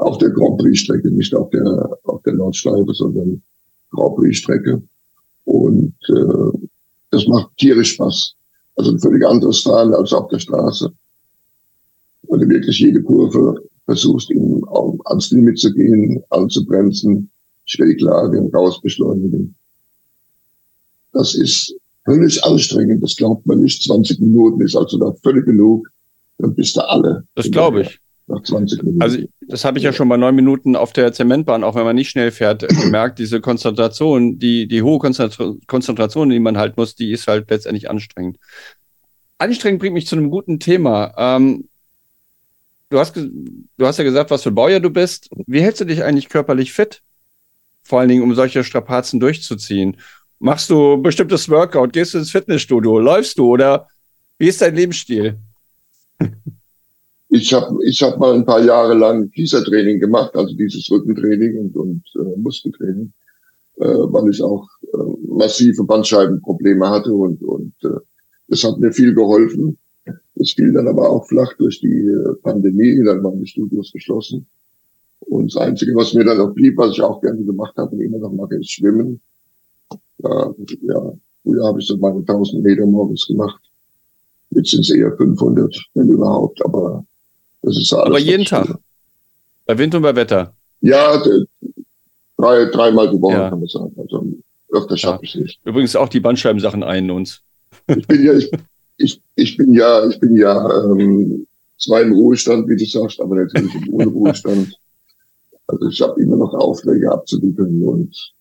Auf der Grand Prix-Strecke, nicht auf der, auf der Nordschleife, sondern Grand Prix-Strecke. Und äh, das macht tierisch Spaß. Also ein völlig anderes Fahren als auf der Straße. Weil du wirklich jede Kurve versuchst, ihm ans Limit zu gehen, anzubremsen, Schräglage, rausbeschleunigen. Das ist völlig anstrengend. Das glaubt man nicht. 20 Minuten ist also da völlig genug. Dann bist du alle. Das glaube ich. Nach 20 Minuten. Also, das habe ich ja schon bei neun Minuten auf der Zementbahn, auch wenn man nicht schnell fährt, gemerkt. Diese Konzentration, die, die hohe Konzentration, die man halt muss, die ist halt letztendlich anstrengend. Anstrengend bringt mich zu einem guten Thema. Ähm, du, hast, du hast ja gesagt, was für Baujahr du bist. Wie hältst du dich eigentlich körperlich fit? Vor allen Dingen, um solche Strapazen durchzuziehen. Machst du bestimmtes Workout? Gehst du ins Fitnessstudio? Läufst du oder wie ist dein Lebensstil? Ich habe ich hab mal ein paar Jahre lang Kiesertraining gemacht, also dieses Rückentraining und, und äh, Muskeltraining, äh, weil ich auch äh, massive Bandscheibenprobleme hatte und, und äh, das hat mir viel geholfen. Es fiel dann aber auch flach durch die äh, Pandemie, dann waren die Studios geschlossen. Und das Einzige, was mir dann noch blieb, was ich auch gerne gemacht habe und immer noch mache, ist Schwimmen. Ja, ja früher habe ich so meine 1000 Meter morgens gemacht. Jetzt sind es eher 500, wenn überhaupt, aber das ist alles. Aber jeden Tag? Bei Wind und bei Wetter? Ja, drei, dreimal die Woche ja. kann man sagen. Also öfter schaffe ich nicht. Übrigens auch die Bandscheibensachen ein uns. Ich bin ja, ich, ich, ich bin ja, ich bin ja ähm, zwar im Ruhestand, wie du sagst, aber natürlich im Unruhestand. Also ich habe immer noch Aufträge abzuliefern und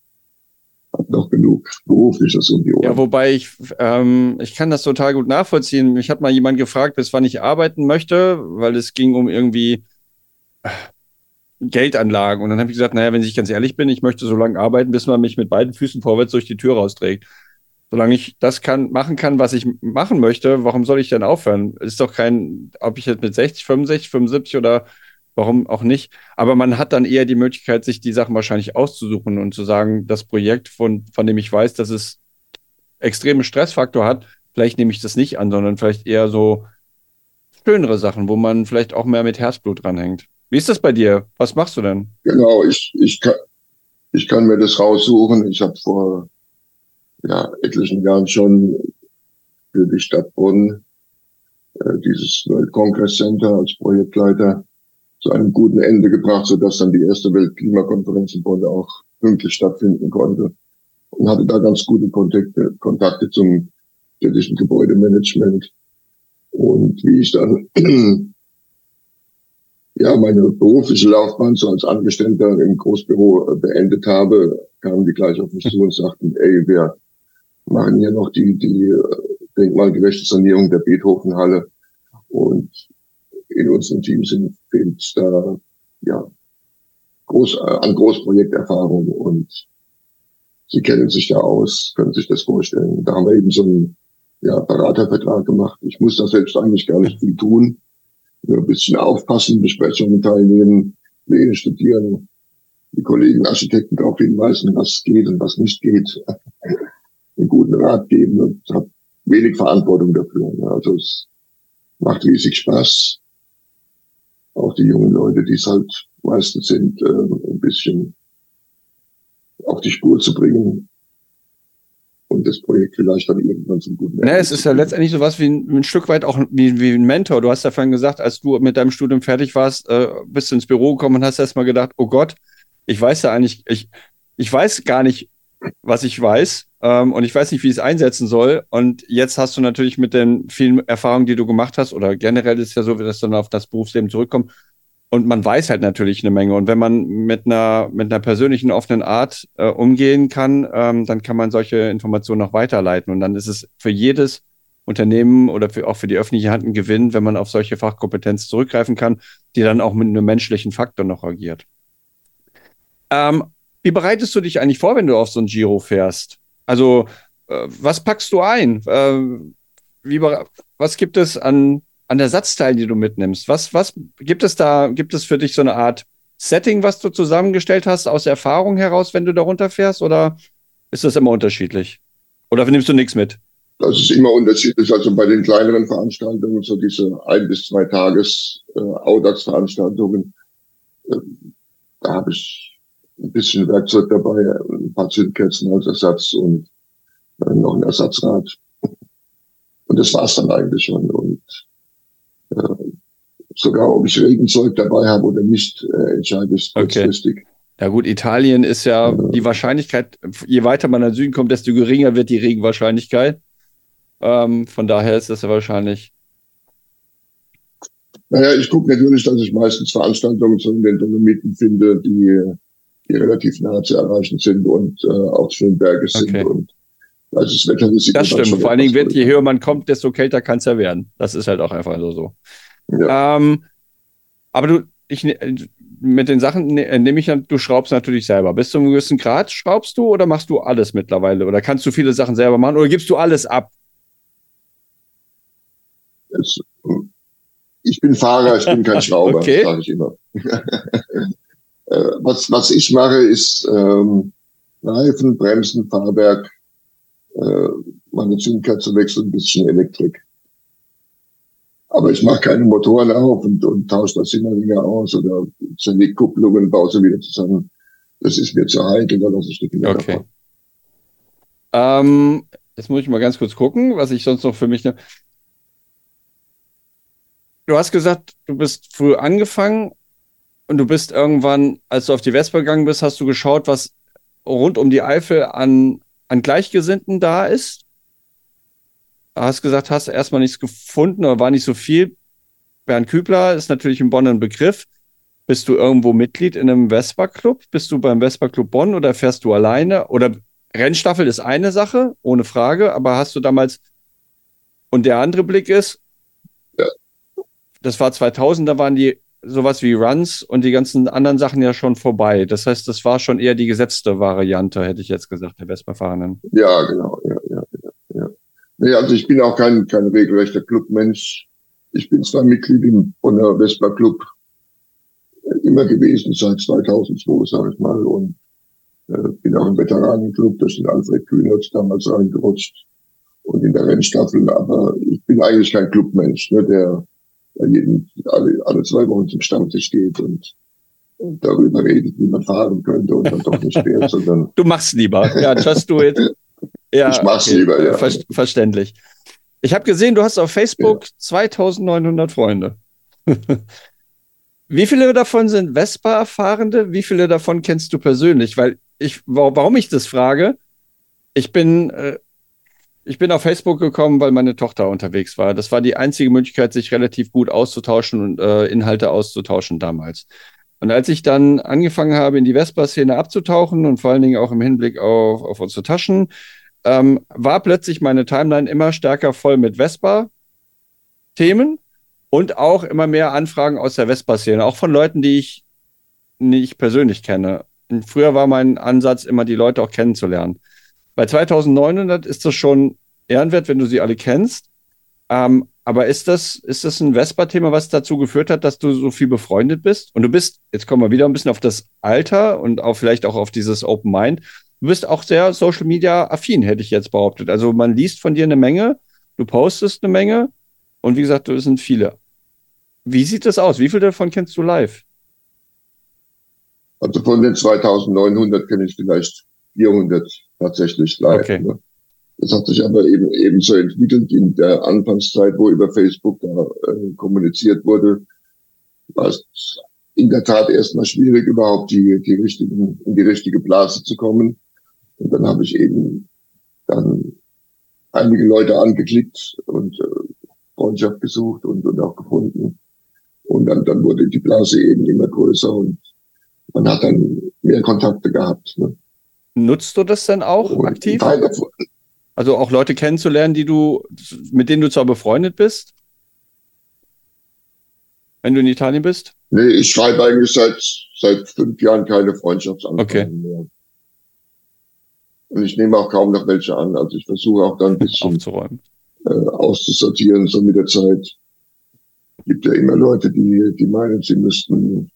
habe noch genug berufliches um die Ohren. Ja, wobei ich, ähm, ich kann das total gut nachvollziehen. Mich hat mal jemand gefragt, bis wann ich arbeiten möchte, weil es ging um irgendwie äh, Geldanlagen. Und dann habe ich gesagt, naja, wenn ich ganz ehrlich bin, ich möchte so lange arbeiten, bis man mich mit beiden Füßen vorwärts durch die Tür rausträgt. Solange ich das kann, machen kann, was ich machen möchte, warum soll ich denn aufhören? Ist doch kein, ob ich jetzt mit 60, 65, 75 oder warum auch nicht. Aber man hat dann eher die Möglichkeit, sich die Sachen wahrscheinlich auszusuchen und zu sagen, das Projekt, von, von dem ich weiß, dass es extremen Stressfaktor hat, vielleicht nehme ich das nicht an, sondern vielleicht eher so schönere Sachen, wo man vielleicht auch mehr mit Herzblut dranhängt. Wie ist das bei dir? Was machst du denn? Genau, ich, ich, kann, ich kann mir das raussuchen. Ich habe vor ja, etlichen Jahren schon für die Stadt Bonn äh, dieses World Congress Center als Projektleiter zu einem guten Ende gebracht, sodass dann die erste Weltklimakonferenz in Bonn auch pünktlich stattfinden konnte. Und hatte da ganz gute Kontakte, Kontakte zum städtischen Gebäudemanagement. Und wie ich dann ja meine berufliche Laufbahn so als Angestellter im Großbüro beendet habe, kamen die gleich auf mich zu und sagten, ey, wir machen hier noch die, die denkmalgerechte Sanierung der Beethovenhalle. Und in unseren Teams sind, fehlt da ja groß, äh, an Großprojekterfahrung und sie kennen sich da aus, können sich das vorstellen. Da haben wir eben so einen ja, Beratervertrag gemacht. Ich muss da selbst eigentlich gar nicht viel tun. Nur ein bisschen aufpassen, Besprechungen teilnehmen, Pläne studieren, die Kollegen Architekten darauf hinweisen, was geht und was nicht geht, einen guten Rat geben und habe wenig Verantwortung dafür. Also es macht riesig Spaß auch die jungen Leute, die es halt meistens sind, äh, ein bisschen auf die Spur zu bringen und das Projekt vielleicht dann irgendwann zum guten Ende. Ja, es ist ja letztendlich sowas wie ein, ein Stück weit auch wie, wie ein Mentor. Du hast ja vorhin gesagt, als du mit deinem Studium fertig warst, äh, bist du ins Büro gekommen und hast erst mal gedacht, oh Gott, ich weiß ja eigentlich, ich, ich weiß gar nicht, was ich weiß ähm, und ich weiß nicht, wie ich es einsetzen soll. Und jetzt hast du natürlich mit den vielen Erfahrungen, die du gemacht hast, oder generell ist ja so, wie das dann auf das Berufsleben zurückkommt. Und man weiß halt natürlich eine Menge. Und wenn man mit einer, mit einer persönlichen, offenen Art äh, umgehen kann, ähm, dann kann man solche Informationen auch weiterleiten. Und dann ist es für jedes Unternehmen oder für, auch für die öffentliche Hand ein Gewinn, wenn man auf solche Fachkompetenz zurückgreifen kann, die dann auch mit einem menschlichen Faktor noch agiert. Ähm, wie bereitest du dich eigentlich vor, wenn du auf so ein Giro fährst? Also, äh, was packst du ein? Äh, wie, was gibt es an, an Ersatzteilen, die du mitnimmst? Was, was gibt es da, gibt es für dich so eine Art Setting, was du zusammengestellt hast, aus Erfahrung heraus, wenn du da runterfährst? Oder ist das immer unterschiedlich? Oder nimmst du nichts mit? Das ist immer unterschiedlich. Also bei den kleineren Veranstaltungen, so diese ein bis zwei Tages äh, Audax-Veranstaltungen, äh, da habe ich ein bisschen Werkzeug dabei, ein paar Zündkerzen als Ersatz und äh, noch ein Ersatzrad. Und das war's dann eigentlich schon. Und äh, sogar ob ich Regenzeug dabei habe oder nicht, äh, entscheide ich kurzfristig. Okay. Ja gut, Italien ist ja die Wahrscheinlichkeit, je weiter man nach Süden kommt, desto geringer wird die Regenwahrscheinlichkeit. Ähm, von daher ist das ja wahrscheinlich. Naja, ich gucke natürlich, dass ich meistens Veranstaltungen in den Dolomiten finde, die, die relativ nah zu erreichen sind und äh, auch schön Berge sind. Okay. Und also das Wetterrisiko. Das stimmt. Vor allen Dingen wird, je höher man kommt, desto kälter kann es ja werden. Das ist halt auch einfach so. Ja. Ähm, aber du, ich, ne, mit den Sachen ne, nehme ich an, du schraubst natürlich selber. Bis zu einem gewissen Grad schraubst du oder machst du alles mittlerweile? Oder kannst du viele Sachen selber machen oder gibst du alles ab? Es, ich bin Fahrer, ich bin kein Schrauber, okay. sage ich immer. Äh, was, was ich mache, ist ähm, Reifen, Bremsen, Fahrwerk, äh, meine Zündkerze wechseln, ein bisschen Elektrik. Aber ich mache keine Motoren auf und, und tausche das immer wieder aus oder die Kupplungen, baue sie wieder zusammen. Das ist mir zu heikel, da lasse ich die Finger Okay. Ähm, jetzt muss ich mal ganz kurz gucken, was ich sonst noch für mich. Ne du hast gesagt, du bist früh angefangen und du bist irgendwann, als du auf die Vespa gegangen bist, hast du geschaut, was rund um die Eifel an, an Gleichgesinnten da ist hast gesagt, hast erstmal nichts gefunden oder war nicht so viel. Bernd Kübler ist natürlich in Bonn ein Begriff. Bist du irgendwo Mitglied in einem Vespa-Club? Bist du beim Vespa-Club Bonn oder fährst du alleine? Oder Rennstaffel ist eine Sache, ohne Frage, aber hast du damals. Und der andere Blick ist, ja. das war 2000, da waren die sowas wie Runs und die ganzen anderen Sachen ja schon vorbei. Das heißt, das war schon eher die gesetzte Variante, hätte ich jetzt gesagt, der Vespa-Fahrenden. Ja, genau. Ja, ja, Nee, also ich bin auch kein, kein regelrechter Clubmensch. Ich bin zwar Mitglied im Bonner Vespa Club äh, immer gewesen, seit 2002, sage ich mal, und äh, bin auch im Veteranenclub, da sind Alfred Kühnert damals reingerutscht und in der Rennstaffel, aber ich bin eigentlich kein Clubmensch, ne, der jeden, alle, alle zwei Wochen zum Stammtisch geht und darüber redet, wie man fahren könnte und dann doch nicht fährt, sondern. Du machst lieber. Ja, just do it. Ja, ich mach's okay. lieber, ja. Ver verständlich. Ich habe gesehen, du hast auf Facebook ja. 2900 Freunde. Wie viele davon sind Vespa-Fahrende? Wie viele davon kennst du persönlich? Weil ich, warum ich das frage, ich bin, äh, ich bin auf Facebook gekommen, weil meine Tochter unterwegs war. Das war die einzige Möglichkeit, sich relativ gut auszutauschen und äh, Inhalte auszutauschen damals. Und als ich dann angefangen habe, in die Vespa-Szene abzutauchen und vor allen Dingen auch im Hinblick auf, auf unsere Taschen, ähm, war plötzlich meine Timeline immer stärker voll mit Vespa-Themen und auch immer mehr Anfragen aus der Vespa-Szene, auch von Leuten, die ich nicht persönlich kenne. Und früher war mein Ansatz immer, die Leute auch kennenzulernen. Bei 2900 ist das schon ehrenwert, wenn du sie alle kennst. Ähm, aber ist das, ist das ein Vespa-Thema, was dazu geführt hat, dass du so viel befreundet bist? Und du bist, jetzt kommen wir wieder ein bisschen auf das Alter und auch vielleicht auch auf dieses Open Mind. Du bist auch sehr Social Media affin, hätte ich jetzt behauptet. Also man liest von dir eine Menge, du postest eine Menge und wie gesagt, es sind viele. Wie sieht das aus? Wie viele davon kennst du live? Also von den 2900 kenne ich vielleicht 400 tatsächlich live. Okay. Ne? Das hat sich aber eben ebenso entwickelt in der Anfangszeit, wo über Facebook da äh, kommuniziert wurde, war es in der Tat erstmal schwierig, überhaupt die, die richtigen, in die richtige Blase zu kommen. Und dann habe ich eben dann einige Leute angeklickt und äh, Freundschaft gesucht und, und auch gefunden. Und dann, dann wurde die Blase eben immer größer und man hat dann mehr Kontakte gehabt. Ne? Nutzt du das denn auch und aktiv? Also auch Leute kennenzulernen, die du, mit denen du zwar befreundet bist? Wenn du in Italien bist? Nee, ich schreibe eigentlich seit, seit fünf Jahren keine Freundschaftsanfragen okay. mehr. Und ich nehme auch kaum noch welche an. Also ich versuche auch dann ein bisschen aufzuräumen. Äh, auszusortieren, so mit der Zeit. Gibt ja immer Leute, die, die meinen, sie müssten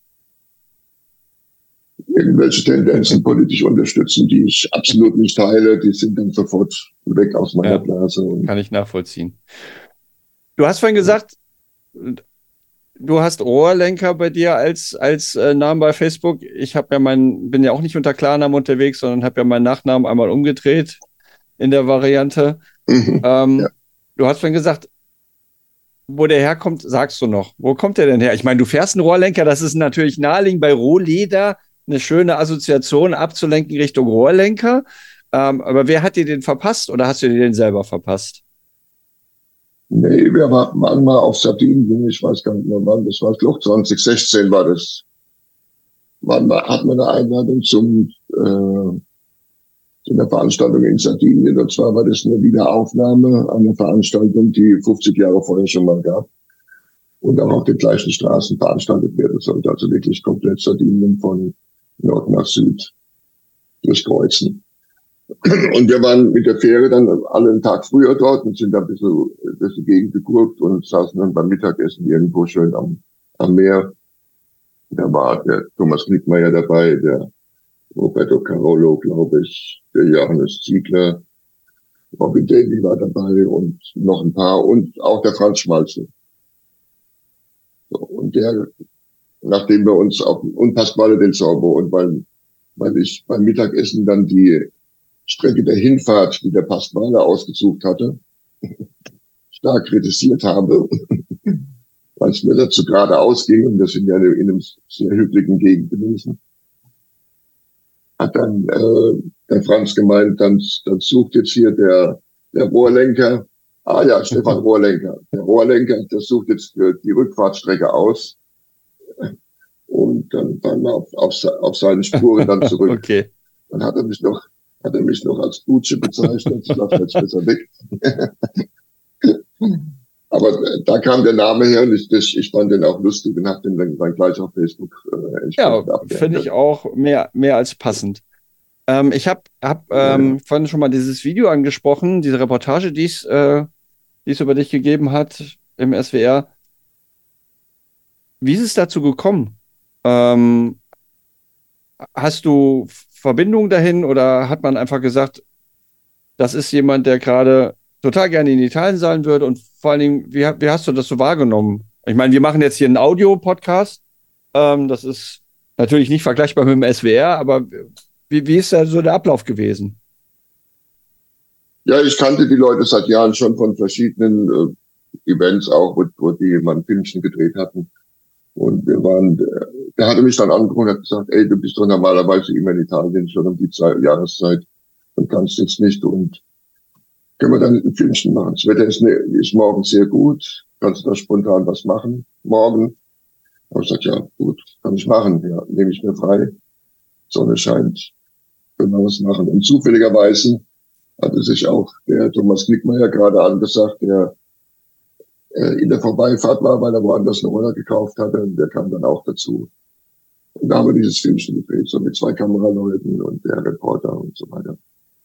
irgendwelche Tendenzen politisch unterstützen, die ich absolut nicht teile, die sind dann sofort weg aus meiner ja, Blase. Kann ich nachvollziehen. Du hast vorhin gesagt, du hast Rohrlenker bei dir als, als äh, Namen bei Facebook. Ich habe ja mein, bin ja auch nicht unter Klarnamen unterwegs, sondern habe ja meinen Nachnamen einmal umgedreht in der Variante. Mhm, ähm, ja. Du hast vorhin gesagt, wo der herkommt, sagst du noch. Wo kommt der denn her? Ich meine, du fährst einen Rohrlenker, das ist natürlich naheliegend bei Rohleder eine schöne Assoziation abzulenken Richtung Rohrlenker. Ähm, aber wer hat dir den verpasst oder hast du dir den selber verpasst? Nee, wir waren mal auf Sardinien, ich weiß gar nicht mehr wann, das war, glaube 2016 war das. Man hat man eine Einladung zum, äh, zu einer Veranstaltung in Sardinien. Und zwar war das eine Wiederaufnahme einer Veranstaltung, die 50 Jahre vorher schon mal gab. Und auch auf den gleichen Straßen veranstaltet werden sollte. Also wirklich komplett Sardinien von Nord nach Süd durchkreuzen. Und wir waren mit der Fähre dann alle einen Tag früher dort und sind da ein bisschen durch die Gegend geguckt und saßen dann beim Mittagessen irgendwo schön am, am Meer. Da war der Thomas Knickmeier dabei, der Roberto Carolo, glaube ich, der Johannes Ziegler, Robin Davy war dabei und noch ein paar und auch der Franz Schmalze. So, und der nachdem wir uns auf und Pasquale del Sorbo und weil, weil ich beim Mittagessen dann die Strecke der Hinfahrt, die der Pasquale ausgesucht hatte, stark kritisiert habe, weil es mir dazu gerade ausging, und das sind ja in einem sehr hügeligen Gegend gewesen, hat dann äh, der Franz gemeint, dann, dann sucht jetzt hier der, der Rohrlenker, ah ja, Stefan Rohrlenker, der Rohrlenker, der sucht jetzt die Rückfahrtstrecke aus und dann waren wir auf, auf, auf seine Spuren dann zurück. okay. Dann hat er mich noch, hat er mich noch als Butsche bezeichnet. Ich glaube, jetzt besser weg. Aber äh, da kam der Name her und ich, ich fand den auch lustig und habe den dann, gleich auf Facebook äh, Ja, finde ich auch mehr, mehr als passend. Ähm, ich habe hab, ähm, ja. vorhin schon mal dieses Video angesprochen, diese Reportage, die es äh, über dich gegeben hat im SWR. Wie ist es dazu gekommen? Ähm, hast du Verbindung dahin oder hat man einfach gesagt, das ist jemand, der gerade total gerne in Italien sein würde und vor allen Dingen, wie, wie hast du das so wahrgenommen? Ich meine, wir machen jetzt hier einen Audio-Podcast. Ähm, das ist natürlich nicht vergleichbar mit dem SWR, aber wie, wie ist da so der Ablauf gewesen? Ja, ich kannte die Leute seit Jahren schon von verschiedenen äh, Events auch, wo, wo die mal ein Filmchen gedreht hatten. Und wir waren, der hatte mich dann angerufen und hat gesagt, ey, du bist doch normalerweise immer in Italien schon um die Zeit, Jahreszeit und kannst jetzt nicht und können wir dann ein Filmchen machen. Das Wetter ist, ne, ist morgen sehr gut. Kannst du da spontan was machen? Morgen? Hab ich gesagt, ja, gut, kann ich machen. Ja, nehme ich mir frei. Sonne scheint. Können wir was machen. Und zufälligerweise hatte sich auch der Thomas Knickmeier gerade angesagt, der äh, in der Vorbeifahrt war, weil er woanders eine Roller gekauft hatte. Und der kam dann auch dazu. Und da haben wir dieses Filmchen gedreht, so mit zwei Kameraleuten und der Reporter und so weiter.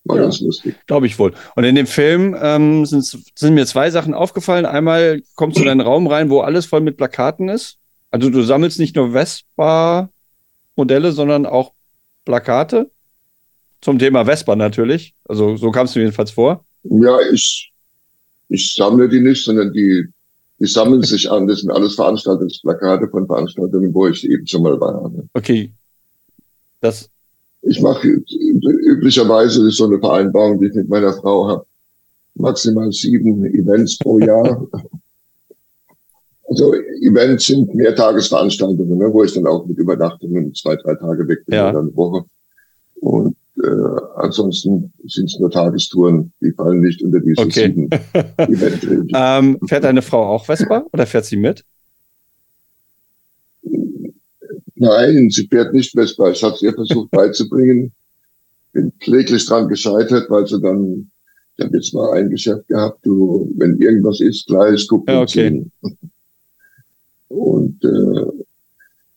War ja, ganz lustig. Glaube ich wohl. Und in dem Film ähm, sind, sind mir zwei Sachen aufgefallen. Einmal kommst du in einen Raum rein, wo alles voll mit Plakaten ist. Also du sammelst nicht nur Vespa-Modelle, sondern auch Plakate. Zum Thema Vespa natürlich. Also so kamst du jedenfalls vor. Ja, ich, ich sammle die nicht, sondern die, die sammeln sich an. Das sind alles Veranstaltungsplakate von Veranstaltungen, wo ich eben schon mal war. Okay. Das. Ich mache üblicherweise ist so eine Vereinbarung, die ich mit meiner Frau habe. Maximal sieben Events pro Jahr. Also Events sind Mehrtagesveranstaltungen, ne, wo ich dann auch mit Übernachtungen zwei, drei Tage weg bin ja. oder eine Woche. Und äh, ansonsten sind es nur Tagestouren, die fallen nicht unter diese okay. sieben ähm, Fährt deine Frau auch Vespa oder fährt sie mit? Nein, sie fährt nicht Vespa. Ich habe es ihr versucht beizubringen. Bin kläglich dran gescheitert, weil sie dann, ich habe jetzt mal ein Geschäft gehabt, du, wenn irgendwas ist, gleich guck ja, okay. Und äh,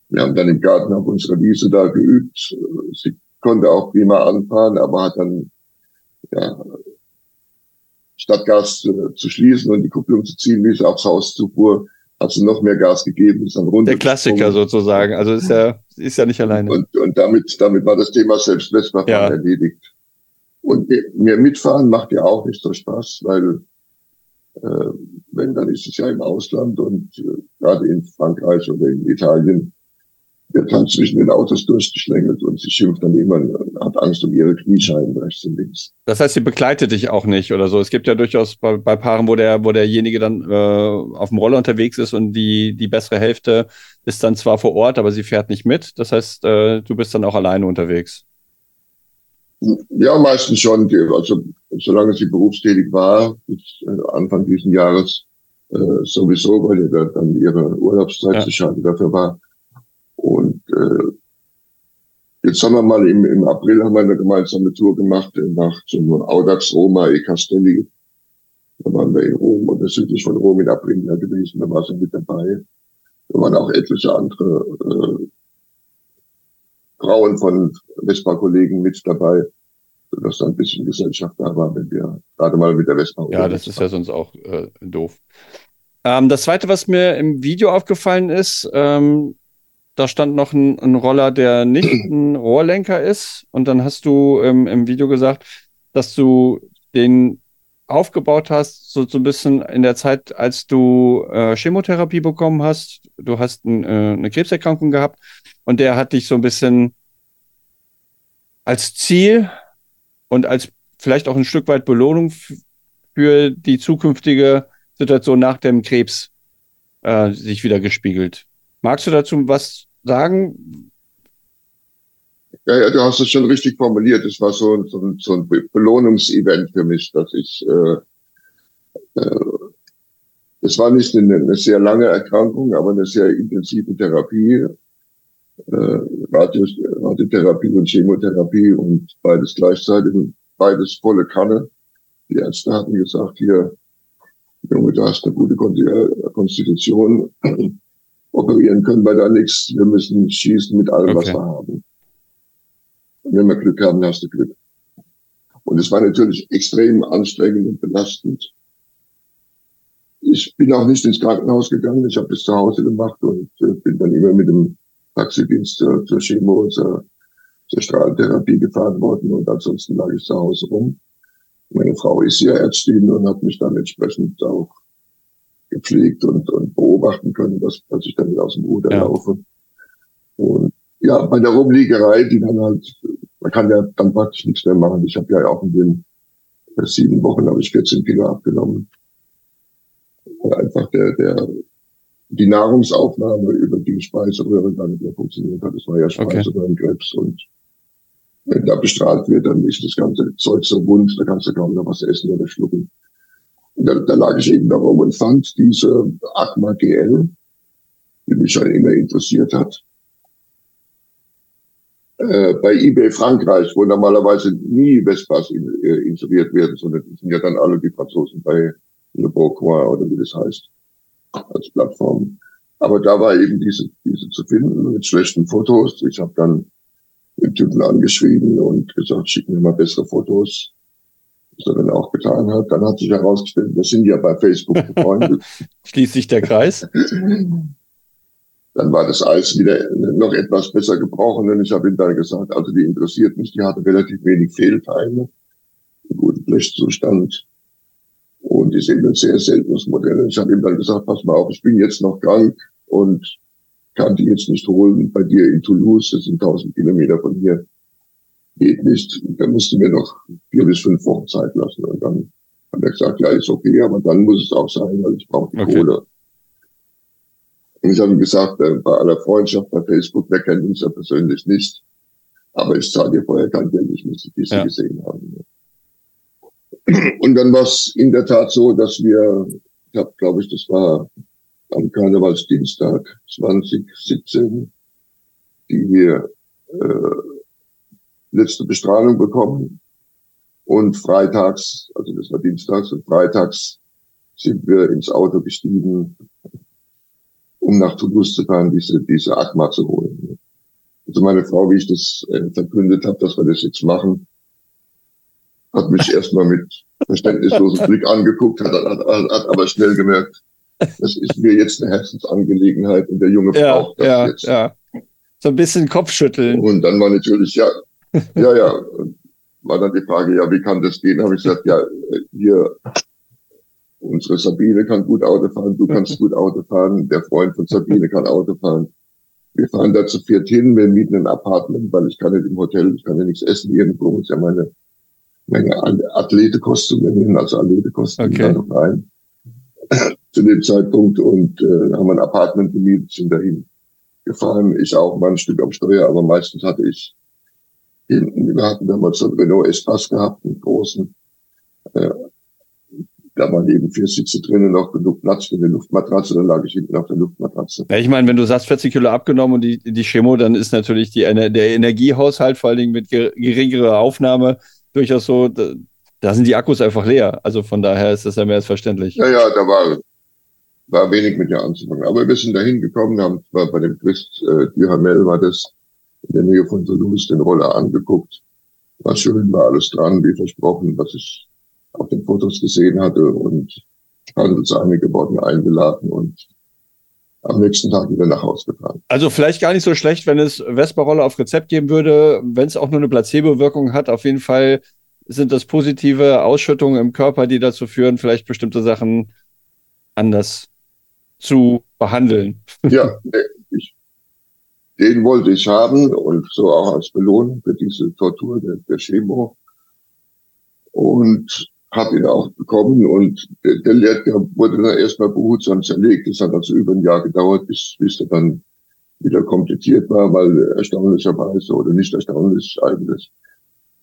wir haben dann im Garten auf unserer Wiese da geübt. Sie konnte auch prima anfahren, aber hat dann ja, statt Gas zu, zu schließen und die Kupplung zu ziehen, wie sie aufs Haus zufuhr, hat sie noch mehr Gas gegeben, ist dann runter. Der Klassiker sozusagen, also ist ja, ist ja nicht alleine. Und, und damit, damit war das Thema selbst Westfahren ja. erledigt. Und mir mitfahren macht ja auch nicht so Spaß, weil äh, wenn, dann ist es ja im Ausland und äh, gerade in Frankreich oder in Italien wird dann zwischen den Autos durchgeschlängelt und sie schimpft dann immer, hat Angst um ihre Kniescheiben rechts und links. Das heißt, sie begleitet dich auch nicht oder so. Es gibt ja durchaus bei, bei Paaren, wo der, wo derjenige dann äh, auf dem Roller unterwegs ist und die, die bessere Hälfte ist dann zwar vor Ort, aber sie fährt nicht mit. Das heißt, äh, du bist dann auch alleine unterwegs. Ja, meistens schon. Also solange sie berufstätig war, bis äh, Anfang dieses Jahres äh, sowieso, weil ja dann ihre Urlaubszeit ja. zu schade dafür war. Und äh, jetzt haben wir mal im, im April haben wir eine gemeinsame Tour gemacht nach zum Audax Roma e Castelli. Da waren wir in Rom oder südlich von Rom in Aprilia gewesen, da war sie mit dabei. Da waren auch etliche andere äh, Frauen von Vespa-Kollegen mit dabei, sodass da ein bisschen Gesellschaft da war, wenn wir gerade mal mit der Vespa Ja, das ist ja sonst auch äh, doof. Ähm, das zweite, was mir im Video aufgefallen ist, ähm, da stand noch ein, ein, Roller, der nicht ein Rohrlenker ist. Und dann hast du ähm, im Video gesagt, dass du den aufgebaut hast, so, so ein bisschen in der Zeit, als du äh, Chemotherapie bekommen hast. Du hast ein, äh, eine Krebserkrankung gehabt und der hat dich so ein bisschen als Ziel und als vielleicht auch ein Stück weit Belohnung für die zukünftige Situation nach dem Krebs äh, sich wieder gespiegelt. Magst du dazu was sagen? Ja, ja, du hast es schon richtig formuliert. Es war so, so, so ein Belohnungsevent für mich, dass ich, äh, äh, es war nicht eine, eine, sehr lange Erkrankung, aber eine sehr intensive Therapie, äh, Radio, Radiotherapie und Chemotherapie und beides gleichzeitig, beides volle Kanne. Die Ärzte hatten gesagt, hier, Junge, du hast eine gute Konstitution, operieren können wir da nichts. Wir müssen schießen mit allem, okay. was wir haben. Und wenn wir Glück haben, hast du Glück. Und es war natürlich extrem anstrengend und belastend. Ich bin auch nicht ins Krankenhaus gegangen. Ich habe das zu Hause gemacht und äh, bin dann immer mit dem Taxidienst zur, zur Chemo, zur, zur Strahlentherapie gefahren worden und ansonsten lag ich zu Hause rum. Meine Frau ist ja Ärztin und hat mich dann entsprechend auch gepflegt und, und beobachten können, dass, dass ich dann aus dem Ruder ja. laufe. Und ja, bei der Rumliegerei, die dann halt, man kann ja dann praktisch nichts mehr machen. Ich habe ja auch in den sieben Wochen habe ich 14 Kilo abgenommen. Weil einfach der, der, die Nahrungsaufnahme über die Speiseröhre gar nicht mehr funktioniert hat. Das war ja Speiseröhrenkrebs okay. und wenn da bestrahlt wird, dann ist das ganze Zeug so wund, da kannst du kaum noch was essen oder schlucken. Da, da lag ich eben darum und fand diese Agma GL, die mich schon immer interessiert hat. Äh, bei eBay Frankreich, wo normalerweise nie Vespas in, äh, inseriert werden, sondern die sind ja dann alle die Franzosen bei Le Beaucoin oder wie das heißt, als Plattform. Aber da war eben diese, diese zu finden mit schlechten Fotos. Ich habe dann den Typen angeschrieben und gesagt, schick mir mal bessere Fotos was er dann auch getan hat. Dann hat sich herausgestellt, wir sind ja bei Facebook befreundet. Schließt sich der Kreis. Dann war das Eis wieder noch etwas besser gebrochen und ich habe ihm dann gesagt, also die interessiert mich, die hatte relativ wenig Fehlteile, einen guten Blechzustand und ist eben ein sehr seltenes Modell. Ich habe ihm dann gesagt, pass mal auf, ich bin jetzt noch krank und kann die jetzt nicht holen bei dir in Toulouse, das sind 1000 Kilometer von hier geht nicht. Da musste mir noch vier bis fünf Wochen Zeit lassen. Und dann hat er gesagt, ja, ist okay, aber dann muss es auch sein, weil ich brauche die okay. Kohle. Und ich habe ihm gesagt, äh, bei aller Freundschaft bei Facebook, wir kennen uns ja persönlich nicht, aber ich zahle dir vorher kein Geld, ich muss die ja. gesehen haben. Und dann war es in der Tat so, dass wir, ich habe, glaube ich, das war am Karnevalsdienstag 2017, die wir äh, letzte Bestrahlung bekommen. Und freitags, also das war dienstags und freitags sind wir ins Auto gestiegen, um nach Toulouse zu fahren, diese, diese Akma zu holen. Also meine Frau, wie ich das äh, verkündet habe, dass wir das jetzt machen, hat mich erstmal mit verständnislosem Blick angeguckt, hat, hat, hat, hat aber schnell gemerkt, das ist mir jetzt eine Herzensangelegenheit und der Junge ja, braucht das ja, jetzt. Ja. So ein bisschen Kopfschütteln. Und dann war natürlich, ja, ja, ja, war dann die Frage, ja, wie kann das gehen? habe ich gesagt, ja, hier, unsere Sabine kann gut Auto fahren, du kannst gut Auto fahren, der Freund von Sabine kann Auto fahren. Wir fahren da zu viert hin, wir mieten ein Apartment, weil ich kann nicht im Hotel, ich kann ja nichts essen irgendwo, ist ja meine Menge Athletekosten, also Athletekosten okay. noch rein. Zu dem Zeitpunkt und äh, haben ein Apartment gemietet, sind dahin gefahren. Ich auch mal ein Stück am Steuer, aber meistens hatte ich hinten, wir hatten damals so einen Renault Espace gehabt, einen großen. Äh, da waren eben vier Sitze drinnen, noch genug Platz für eine Luftmatratze, dann lag ich hinten auf der Luftmatratze. Ja, ich meine, wenn du sagst 40 Kilo abgenommen und die, die Chemo, dann ist natürlich die, der Energiehaushalt, vor allen Dingen mit geringerer Aufnahme, durchaus so, da, da sind die Akkus einfach leer. Also von daher ist das ja mehr als verständlich. Ja, ja, da war, war wenig mit dir anzufangen. Aber wir sind da hingekommen, haben bei dem Christ äh, Duhamel war das in der Nähe von Toulouse den Roller angeguckt. War schön, war alles dran, wie versprochen, was ich auf den Fotos gesehen hatte und Handelseinige wurden eingeladen und am nächsten Tag wieder nach Hause gefahren. Also vielleicht gar nicht so schlecht, wenn es Vespa-Rolle auf Rezept geben würde, wenn es auch nur eine Placebo-Wirkung hat. Auf jeden Fall sind das positive Ausschüttungen im Körper, die dazu führen, vielleicht bestimmte Sachen anders zu behandeln. Ja, den wollte ich haben und so auch als Belohnung für diese Tortur der, der Chemo. Und habe ihn auch bekommen und der, der Lehrker wurde dann erstmal behutsam zerlegt. Das hat also über ein Jahr gedauert, bis, bis er dann wieder kompliziert war, weil erstaunlicherweise oder nicht erstaunlich eigentlich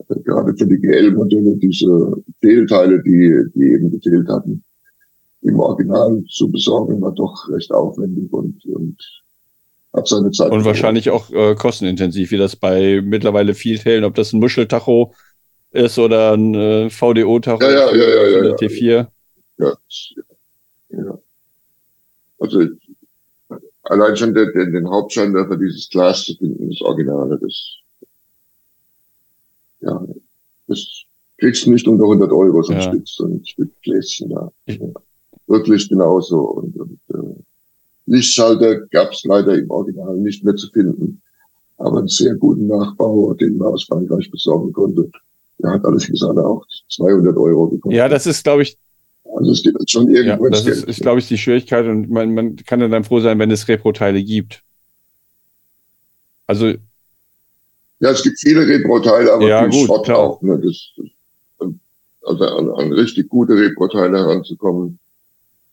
äh, gerade für die GL-Modelle diese Fehlteile, die, die eben gefehlt hatten, im Original zu besorgen, war doch recht aufwendig und, und hat seine Zeit. Und wahrscheinlich auch äh, kostenintensiv, wie das bei mittlerweile viel Teilen, ob das ein Muscheltacho ist oder ein äh, VDO-Tacho ja, ja, ja, ja, ja, T4. Ja, ja. Also allein schon den, den, den Hauptscheinwerfer dieses Glas zu finden, das Originale, das ja, das kriegst du nicht unter 100 Euro so ein ja. Stück, so ein Stück Gläschen da. Ja. Wirklich genauso. Und, und äh, Lichtschalter gab es leider im Original nicht mehr zu finden, aber einen sehr guten Nachbau, den man aus Frankreich besorgen konnte. Der hat alles gesagt auch 200 Euro bekommen. Ja, das ist, glaube ich, also es geht schon irgendwo ja, Das ist, ist glaube ich, die Schwierigkeit und man, man kann dann froh sein, wenn es Repro-Teile gibt. Also. Ja, es gibt viele Repro-Teile, aber ja, gut, Schrott klar. auch. Ne? Das, also an, an richtig gute Repro-Teile heranzukommen,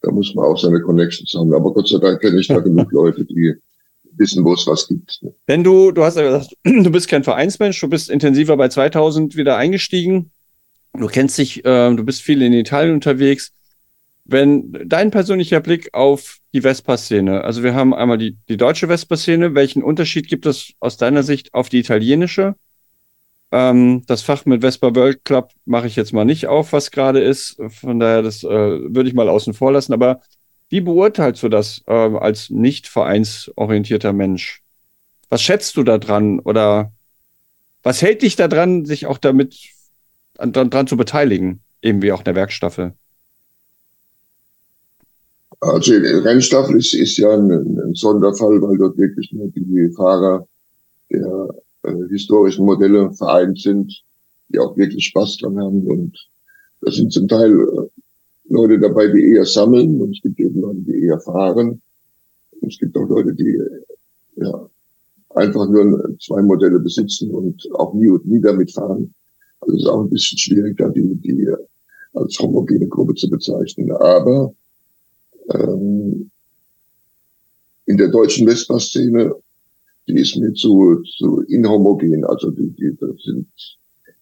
da muss man auch seine Connections haben. Aber Gott sei Dank kenne ich da genug Leute, die wissen, wo es was gibt. Ne? Wenn du, du hast ja gesagt, du bist kein Vereinsmensch, du bist intensiver bei 2000 wieder eingestiegen. Du kennst dich, äh, du bist viel in Italien unterwegs. Wenn dein persönlicher Blick auf die Vespa-Szene, also wir haben einmal die, die deutsche Vespa-Szene, welchen Unterschied gibt es aus deiner Sicht auf die italienische? Ähm, das Fach mit Vespa World Club mache ich jetzt mal nicht auf, was gerade ist. Von daher, das äh, würde ich mal außen vor lassen. Aber wie beurteilst du das äh, als nicht vereinsorientierter Mensch? Was schätzt du da dran? Oder was hält dich daran, sich auch damit dran, dran zu beteiligen? Eben wie auch in der Werkstaffel. Also Rennstaffel ist, ist ja ein, ein, Sonderfall, weil dort wirklich nur die Fahrer der äh, historischen Modelle vereint sind, die auch wirklich Spaß dran haben. Und das sind zum Teil äh, Leute dabei, die eher sammeln und es gibt eben Leute, die eher fahren. Und es gibt auch Leute, die ja, einfach nur zwei Modelle besitzen und auch nie und nie damit fahren. Also es ist auch ein bisschen schwierig, da die, die als homogene Gruppe zu bezeichnen. Aber ähm, in der deutschen Vespa-Szene, die ist mir zu, zu inhomogen. Also die, die da sind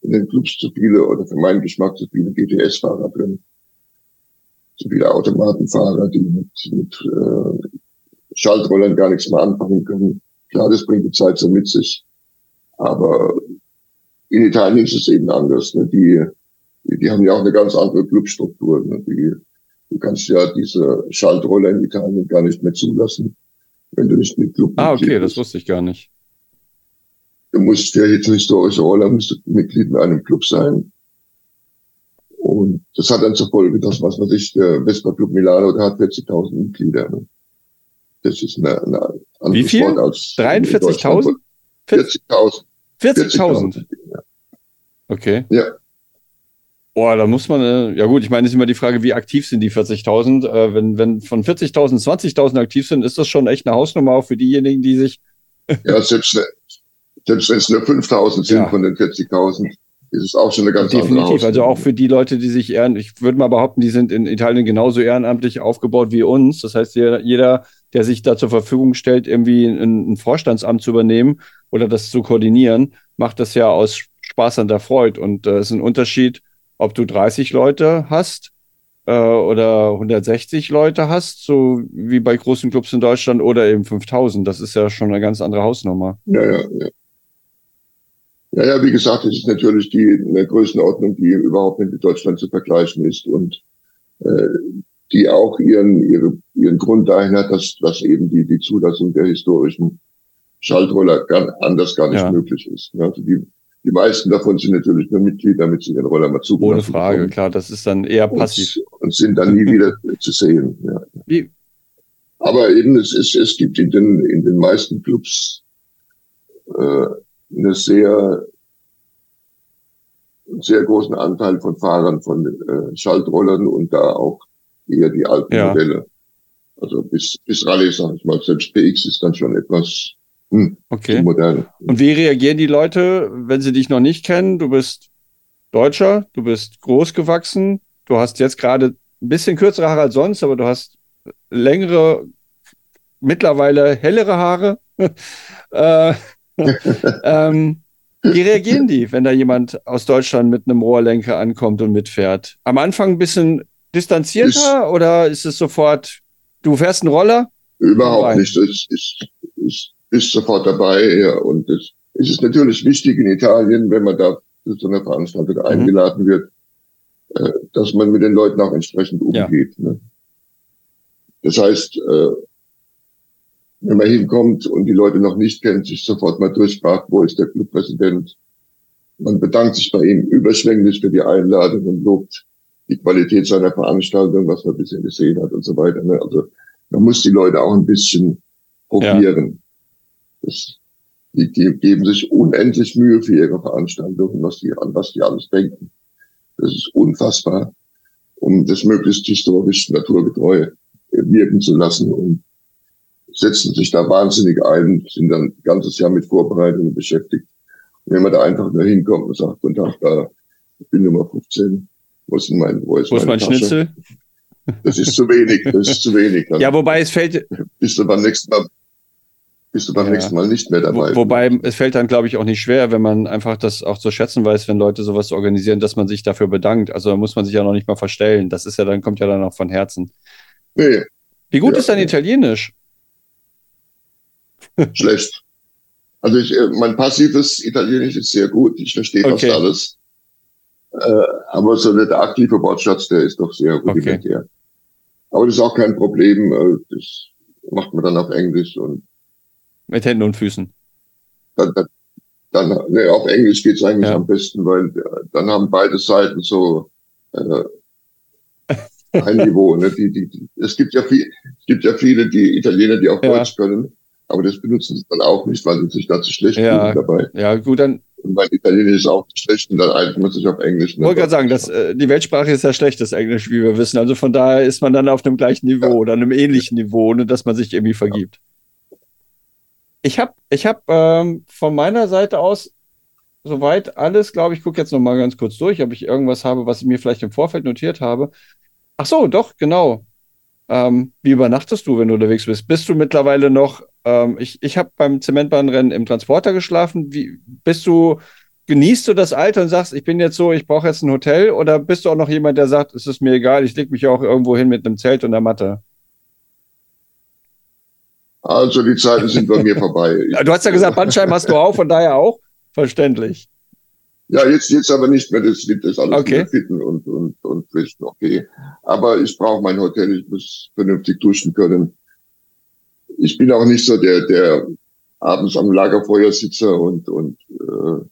in den Clubs zu viele oder für meinen Geschmack zu viele GTS-Fahrer drin. Zu viele Automatenfahrer, die mit, mit äh, Schaltrollern gar nichts mehr anfangen können. Klar, das bringt die Zeit so mit sich. Aber in Italien ist es eben anders. Ne? Die, die, die haben ja auch eine ganz andere Clubstruktur. Ne? Die, du kannst ja diese Schaltroller in Italien gar nicht mehr zulassen, wenn du nicht mit Club Ah, okay, das wusste ich gar nicht. Du musst für historische Roller musst du Mitglied in einem Club sein. Und das hat dann zur Folge, dass, was weiß ich, der Vespa Club Milano, der hat 40.000 Mitglieder. Ne? Das ist eine, eine andere Wie viel? 43.000? 40.000. 40.000? Okay. Ja. Boah, da muss man, äh, ja gut, ich meine, ist immer die Frage, wie aktiv sind die 40.000? Äh, wenn, wenn von 40.000 20.000 aktiv sind, ist das schon echt eine Hausnummer auch für diejenigen, die sich. ja, selbst, selbst wenn es nur 5.000 sind ja. von den 40.000, ist es auch schon eine ganz Definitiv, andere Definitiv, also auch für die Leute, die sich ehren, ich würde mal behaupten, die sind in Italien genauso ehrenamtlich aufgebaut wie uns. Das heißt, jeder, der sich da zur Verfügung stellt, irgendwie ein, ein Vorstandsamt zu übernehmen oder das zu koordinieren, macht das ja aus Spaß an der Freude. Und äh, es äh, ist ein Unterschied, ob du 30 Leute hast äh, oder 160 Leute hast, so wie bei großen Clubs in Deutschland, oder eben 5000. Das ist ja schon eine ganz andere Hausnummer. Ja, ja, ja. Ja, ja, wie gesagt, es ist natürlich die eine Größenordnung, die überhaupt nicht mit Deutschland zu vergleichen ist und äh, die auch ihren, ihre, ihren Grund dahin hat, dass, dass eben die, die Zulassung der historischen Schaltroller gar, anders gar nicht ja. möglich ist. Also die, die meisten davon sind natürlich nur Mitglied, damit sie den Roller mal zugelassen Ohne Frage, bekommen. klar, das ist dann eher passiv. Und, und sind dann nie wieder zu sehen. Ja. Wie? Aber eben, es, es, es gibt in den, in den meisten Clubs äh, eine sehr, sehr großen Anteil von Fahrern von äh, Schaltrollern und da auch eher die alten ja. Modelle. Also bis, bis Rallye, sag ich mal, selbst PX ist dann schon etwas hm, okay. Modell. Und wie reagieren die Leute, wenn sie dich noch nicht kennen? Du bist Deutscher, du bist groß gewachsen, du hast jetzt gerade ein bisschen kürzere Haare als sonst, aber du hast längere, mittlerweile hellere Haare. äh, ähm, wie reagieren die, wenn da jemand aus Deutschland mit einem Rohrlenker ankommt und mitfährt? Am Anfang ein bisschen distanzierter ist, oder ist es sofort, du fährst einen Roller? Überhaupt nicht. Ich, ich, ich ist sofort dabei. Ja. Und es, es ist natürlich wichtig in Italien, wenn man da zu so einer Veranstaltung mhm. eingeladen wird, äh, dass man mit den Leuten auch entsprechend umgeht. Ja. Ne? Das heißt, äh, wenn man hinkommt und die Leute noch nicht kennt, sich sofort mal durchfragt, wo ist der Clubpräsident. Man bedankt sich bei ihm überschwänglich für die Einladung und lobt die Qualität seiner Veranstaltung, was man bisher gesehen hat und so weiter. Ne? Also man muss die Leute auch ein bisschen probieren. Das, die, die geben sich unendlich Mühe für ihre Veranstaltungen, was die, an was die alles denken. Das ist unfassbar, um das möglichst historisch naturgetreu wirken zu lassen und setzen sich da wahnsinnig ein, sind dann ein ganzes Jahr mit Vorbereitungen beschäftigt. Und wenn man da einfach nur hinkommt und sagt, guten Tag, da, ich bin Nummer 15, wo ist denn mein, wo ist, wo ist mein Tasche? Schnitzel? Das ist zu wenig, das ist zu wenig. Dann ja, wobei es fällt. Bist du beim nächsten Mal, bist du beim ja. nächsten Mal nicht mehr dabei. Wo, wobei es fällt dann, glaube ich, auch nicht schwer, wenn man einfach das auch zu schätzen weiß, wenn Leute sowas organisieren, dass man sich dafür bedankt. Also da muss man sich ja noch nicht mal verstellen. Das ist ja dann, kommt ja dann auch von Herzen. Nee. Wie gut ja, ist dein. Italienisch? Schlecht. Also ich, äh, mein passives Italienisch ist sehr gut. Ich verstehe okay. fast alles. Äh, aber so der aktive Wortschatz, der ist doch sehr rudimentär. Okay. Aber das ist auch kein Problem. Äh, das macht man dann auf Englisch und mit Händen und Füßen. Dann, dann, nee, auf Englisch geht's eigentlich ja. am besten, weil äh, dann haben beide Seiten so äh, ein Niveau. Ne? Die, die, die, es gibt ja viel, es gibt ja viele, die Italiener, die auch ja. Deutsch können, aber das benutzen sie dann auch nicht, weil sie sich dazu schlecht ja. fühlen dabei. Ja, gut, dann. Und mein Italienisch ist auch schlecht und dann einigt man sich auf Englisch. Ich wollte gerade sagen, dass, äh, die Weltsprache ist ja schlechtes Englisch, wie wir wissen. Also von daher ist man dann auf einem gleichen Niveau ja. oder einem ähnlichen Niveau, ne, dass man sich irgendwie vergibt. Ich habe ich hab, ähm, von meiner Seite aus soweit alles, glaube ich, gucke jetzt noch mal ganz kurz durch, ob ich irgendwas habe, was ich mir vielleicht im Vorfeld notiert habe. Ach so, doch, genau. Ähm, wie übernachtest du, wenn du unterwegs bist? Bist du mittlerweile noch, ähm, ich, ich habe beim Zementbahnrennen im Transporter geschlafen. Wie, bist du, genießt du das Alter und sagst, ich bin jetzt so, ich brauche jetzt ein Hotel? Oder bist du auch noch jemand, der sagt, es ist mir egal, ich lege mich auch irgendwo hin mit einem Zelt und einer Matte? Also die Zeiten sind bei mir vorbei. du hast ja gesagt, Bandscheiben hast du auch, von daher auch. Verständlich. Ja, jetzt, jetzt aber nicht mehr. Das wird das alles okay. fitten und, und, und frisch. Okay. Aber ich brauche mein Hotel. Ich muss vernünftig duschen können. Ich bin auch nicht so der, der abends am Lagerfeuer sitzer und, und äh,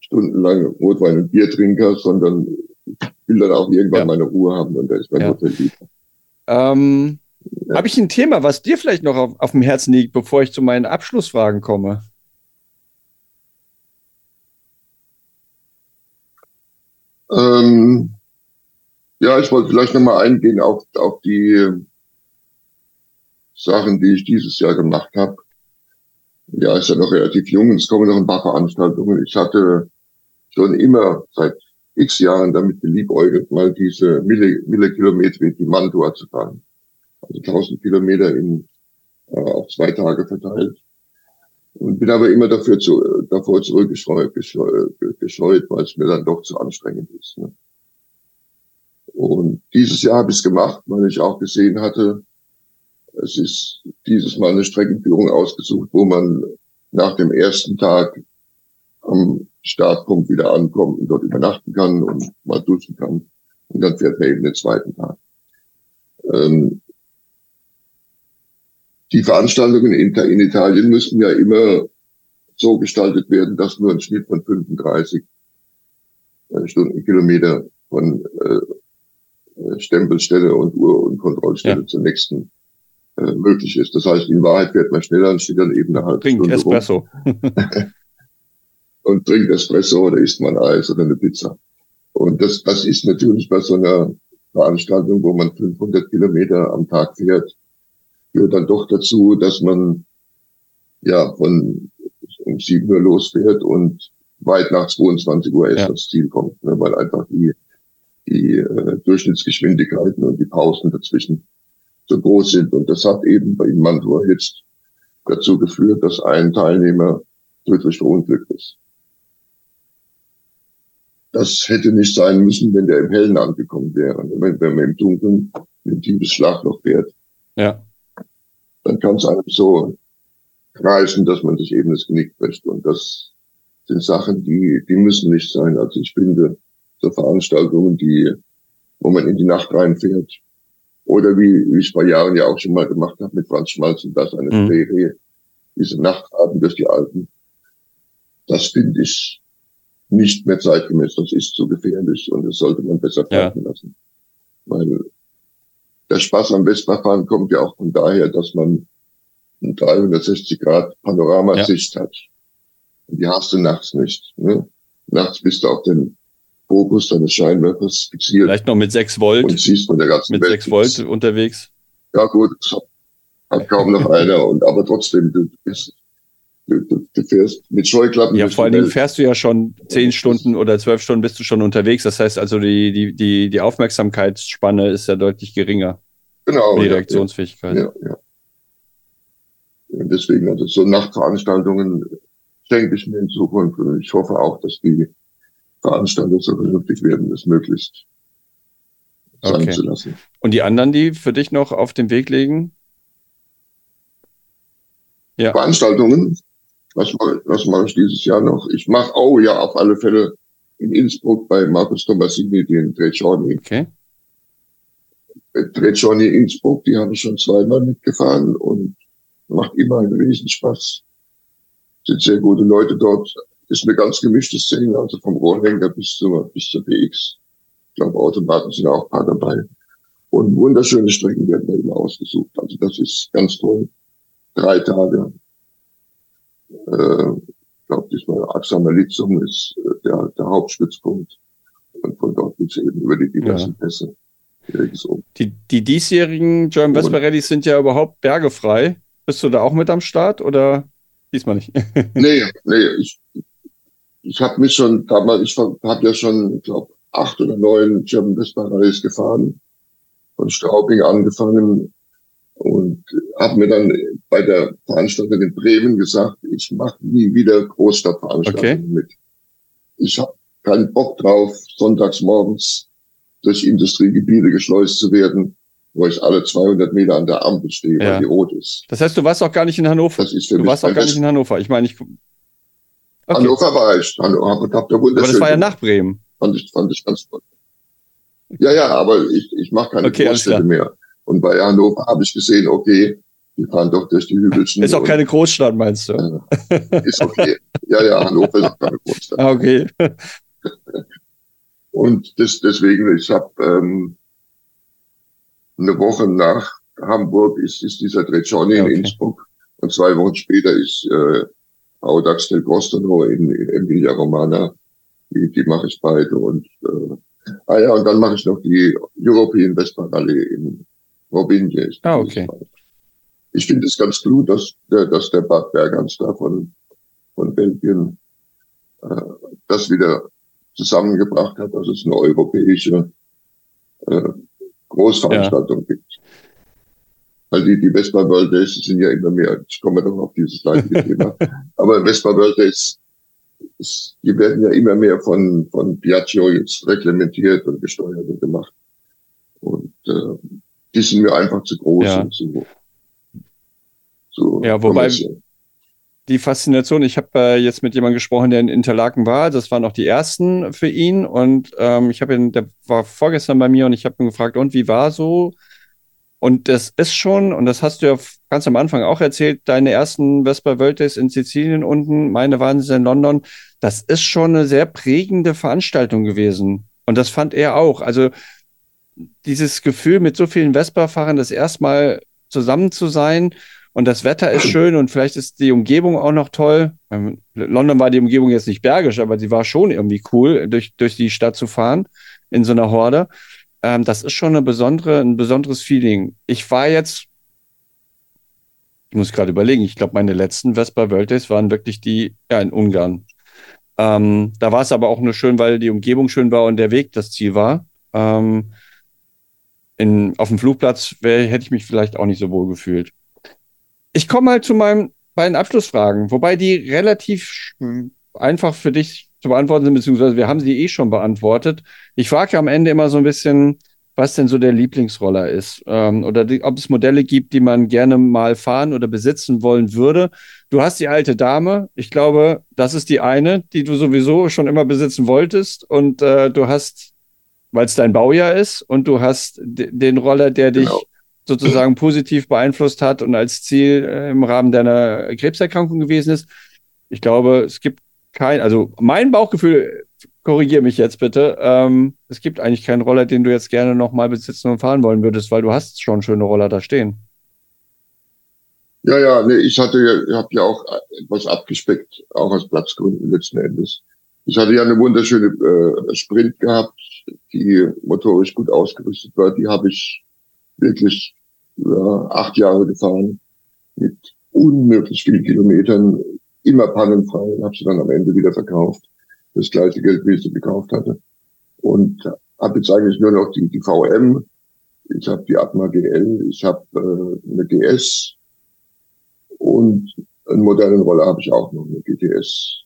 stundenlang Rotwein und Bier trinker, sondern will dann auch irgendwann ja. meine Ruhe haben und da ist mein ja. Hotel lieber. Ähm. Habe ich ein Thema, was dir vielleicht noch auf, auf dem Herzen liegt, bevor ich zu meinen Abschlussfragen komme? Ähm, ja, ich wollte vielleicht nochmal eingehen auf, auf die Sachen, die ich dieses Jahr gemacht habe. Ja, ist ja noch relativ jung, es kommen noch ein paar Veranstaltungen. Ich hatte schon immer seit x Jahren damit geliebäugelt, mal diese Mille, Mille Kilometer die Mantua zu fahren. Also 1000 Kilometer in, äh, auf zwei Tage verteilt. Und bin aber immer dafür zu, davor zurückgescheut, gescheut, weil es mir dann doch zu anstrengend ist. Ne? Und dieses Jahr habe ich es gemacht, weil ich auch gesehen hatte, es ist dieses Mal eine Streckenführung ausgesucht, wo man nach dem ersten Tag am Startpunkt wieder ankommt und dort übernachten kann und mal duschen kann. Und dann fährt man eben den zweiten Tag. Ähm, die Veranstaltungen in, in, Italien müssen ja immer so gestaltet werden, dass nur ein Schnitt von 35 äh, Stundenkilometer von äh, Stempelstelle und Uhr- und Kontrollstelle ja. zur nächsten äh, möglich ist. Das heißt, in Wahrheit fährt man schneller und steht dann eben eine halbe Trinkt Stunde Espresso. und trinkt Espresso oder isst man Eis oder eine Pizza. Und das, das ist natürlich bei so einer Veranstaltung, wo man 500 Kilometer am Tag fährt, führt dann doch dazu, dass man ja von um 7 Uhr losfährt und weit nach 22 Uhr erst ja. ans Ziel kommt, ne, weil einfach die, die äh, Durchschnittsgeschwindigkeiten und die Pausen dazwischen so groß sind. Und das hat eben bei Mantua jetzt dazu geführt, dass ein Teilnehmer tödlich verunglückt ist. Das hätte nicht sein müssen, wenn der im Hellen angekommen wäre. Wenn, wenn man im Dunkeln in ein tiefes Schlagloch fährt, ja. Dann kann es einem so kreischen, dass man sich eben das Genick bricht. Und das sind Sachen, die, die müssen nicht sein. Also ich finde, so Veranstaltungen, die, wo man in die Nacht reinfährt, oder wie, wie ich vor Jahren ja auch schon mal gemacht habe mit Franz Schmalz und das eine mhm. Serie, diese Nachtfahrten durch die Alpen. Das finde ich nicht mehr zeitgemäß. Das ist zu gefährlich und das sollte man besser bleiben ja. lassen. Weil der Spaß am Westfahren kommt ja auch von daher, dass man eine 360 Grad Panoramasicht ja. hat. Und die hast du nachts nicht. Ne? Nachts bist du auf den Fokus deines Scheinwerfers fixiert. Vielleicht noch mit 6 Volt. Und siehst von der ganzen mit Welt. Mit 6 Volt unterwegs. Ja gut, hat kaum noch einer. Und aber trotzdem, du, bist, du, du, du fährst mit Scheuklappen. Ja, vor allen Dingen fährst du ja schon 10 Stunden oder 12 Stunden bist du schon unterwegs. Das heißt also, die, die, die, die Aufmerksamkeitsspanne ist ja deutlich geringer. Genau. Die Reaktionsfähigkeit. Ja, ja. Und deswegen, also so Nachtveranstaltungen denke ich mir in Zukunft. Und ich hoffe auch, dass die Veranstalter so vernünftig werden, es möglichst sein okay. zu lassen. Und die anderen, die für dich noch auf den Weg legen? Ja. Veranstaltungen, was mache, was mache ich dieses Jahr noch? Ich mache, oh ja, auf alle Fälle in Innsbruck bei Markus Tomasini den Trecconi. Okay. Trecconi Innsbruck, die habe ich schon zweimal mitgefahren und macht immer einen Riesenspaß. Sind sehr gute Leute dort ist eine ganz gemischte Szene, also vom Rohrlenker bis zur, bis zur PX. Ich glaube, Automaten sind auch ein paar dabei. Und wunderschöne Strecken werden da immer ausgesucht. Also das ist ganz toll. Drei Tage. Äh, ich glaube, diesmal Axamer Litzum ist äh, der, der Hauptstützpunkt. Und von dort geht's eben über die diversen ja. Pässe. Die, die diesjährigen German Vespa Rallys sind ja überhaupt bergefrei. Bist du da auch mit am Start oder diesmal nicht? nee, nee, ich, ich habe mich schon damals, ich habe ja schon, ich glaube, acht oder neun German Westbahn Rallyes gefahren, von Straubing angefangen und habe mir dann bei der Veranstaltung in Bremen gesagt, ich mache nie wieder Großstadtveranstaltungen okay. mit. Ich habe keinen Bock drauf, sonntags morgens durch Industriegebiete geschleust zu werden, wo ich alle 200 Meter an der Ampel stehe, ja. weil die rot ist. Das heißt, du warst auch gar nicht in Hannover. Das ist für du warst auch gar nicht in Hannover. Ich meine, ich Okay. Hannover war ich. Hannover, hab, da aber das war ja nach Bremen. Fand ich, fand ich ganz toll. Ja, ja, aber ich, ich mache keine okay, Großstädte mehr. Und bei Hannover habe ich gesehen, okay, die fahren doch durch die Hügelchen. Ist auch keine Großstadt, meinst du? Ist okay. Ja, ja, Hannover ist auch keine Großstadt. Okay. Und das, deswegen, ich habe ähm, eine Woche nach Hamburg ist, ist dieser Treccioni okay. in Innsbruck und zwei Wochen später ist äh, Audax del Costono in, in Emilia Romana. Die, die mache ich beide und äh, ah ja, und dann mache ich noch die European Vespa Rallye in Robigne. Ah, okay. Ich finde es ganz gut, dass der, dass der Bad Bergans da von, von Belgien äh, das wieder zusammengebracht hat, dass es eine europäische äh, Großveranstaltung ja. gibt. Weil die, die Vespa World Days sind ja immer mehr, ich komme doch auf dieses gleiche Thema, aber Vespa World Days, die werden ja immer mehr von, von Piaggio jetzt reglementiert und gesteuert und gemacht. Und äh, die sind mir einfach zu groß ja. und zu, zu Ja, wobei die Faszination, ich habe äh, jetzt mit jemandem gesprochen, der in Interlaken war, das waren auch die ersten für ihn und ähm, ich habe ihn, der war vorgestern bei mir und ich habe ihn gefragt, und wie war so und das ist schon, und das hast du ja ganz am Anfang auch erzählt, deine ersten Vespa World Days in Sizilien unten, meine waren sie in London. Das ist schon eine sehr prägende Veranstaltung gewesen. Und das fand er auch. Also dieses Gefühl, mit so vielen Vespa-Fahrern das erstmal zusammen zu sein und das Wetter ist schön und vielleicht ist die Umgebung auch noch toll. In London war die Umgebung jetzt nicht bergisch, aber sie war schon irgendwie cool, durch, durch die Stadt zu fahren in so einer Horde. Ähm, das ist schon eine besondere, ein besonderes Feeling. Ich war jetzt, ich muss gerade überlegen, ich glaube, meine letzten Vespa World Days waren wirklich die, ja, in Ungarn. Ähm, da war es aber auch nur schön, weil die Umgebung schön war und der Weg das Ziel war. Ähm, in, auf dem Flugplatz wär, hätte ich mich vielleicht auch nicht so wohl gefühlt. Ich komme mal zu meinen beiden Abschlussfragen, wobei die relativ einfach für dich zu beantworten sind, beziehungsweise wir haben sie eh schon beantwortet. Ich frage am Ende immer so ein bisschen, was denn so der Lieblingsroller ist ähm, oder die, ob es Modelle gibt, die man gerne mal fahren oder besitzen wollen würde. Du hast die alte Dame. Ich glaube, das ist die eine, die du sowieso schon immer besitzen wolltest. Und äh, du hast, weil es dein Baujahr ist, und du hast den Roller, der dich genau. sozusagen positiv beeinflusst hat und als Ziel äh, im Rahmen deiner Krebserkrankung gewesen ist. Ich glaube, es gibt kein, also mein Bauchgefühl, korrigiere mich jetzt bitte, ähm, es gibt eigentlich keinen Roller, den du jetzt gerne nochmal besitzen und fahren wollen würdest, weil du hast schon schöne Roller da stehen. Ja, ja, nee, ich hatte ja, ich habe ja auch etwas abgespeckt, auch aus Platzgründen letzten Endes. Ich hatte ja eine wunderschöne äh, Sprint gehabt, die motorisch gut ausgerüstet war. Die habe ich wirklich ja, acht Jahre gefahren mit unmöglich vielen Kilometern immer pannenfrei und habe sie dann am Ende wieder verkauft. Das gleiche Geld, wie ich sie gekauft hatte. Und habe jetzt eigentlich nur noch die, die VM. Ich habe die Atma GL, ich habe äh, eine GS und einen modernen Roller habe ich auch noch, eine GTS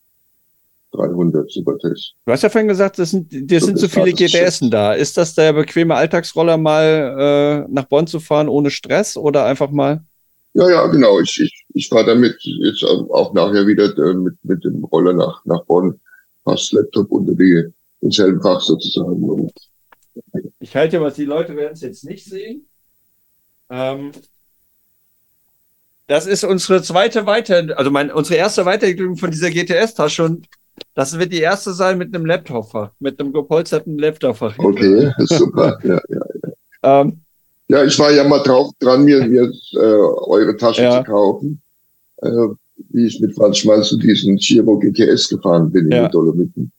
300 Supertest. Du hast ja vorhin gesagt, das sind, das so sind zu viele GTSen da. Ist das der bequeme Alltagsroller mal äh, nach Bonn zu fahren ohne Stress oder einfach mal? Ja, ja, genau. Ich, ich, ich fahre damit jetzt auch nachher wieder äh, mit, mit dem Roller nach, nach Bonn, passt Laptop unter die, denselben Fach sozusagen. Ich halte was, die Leute werden es jetzt nicht sehen. Ähm, das ist unsere zweite Weiter, also mein, unsere erste Weiterentwicklung von dieser GTS-Tasche und das wird die erste sein mit einem Laptop-Fach, mit einem gepolsterten Laptop-Fach. Okay, super. ja, ja, ja. Ähm, ja, ich war ja mal drauf dran, mir, mir äh, eure Tasche ja. zu kaufen. Äh, wie ich mit Franz Schmalz zu diesem Giro GTS gefahren bin in ja. den Dolomiten.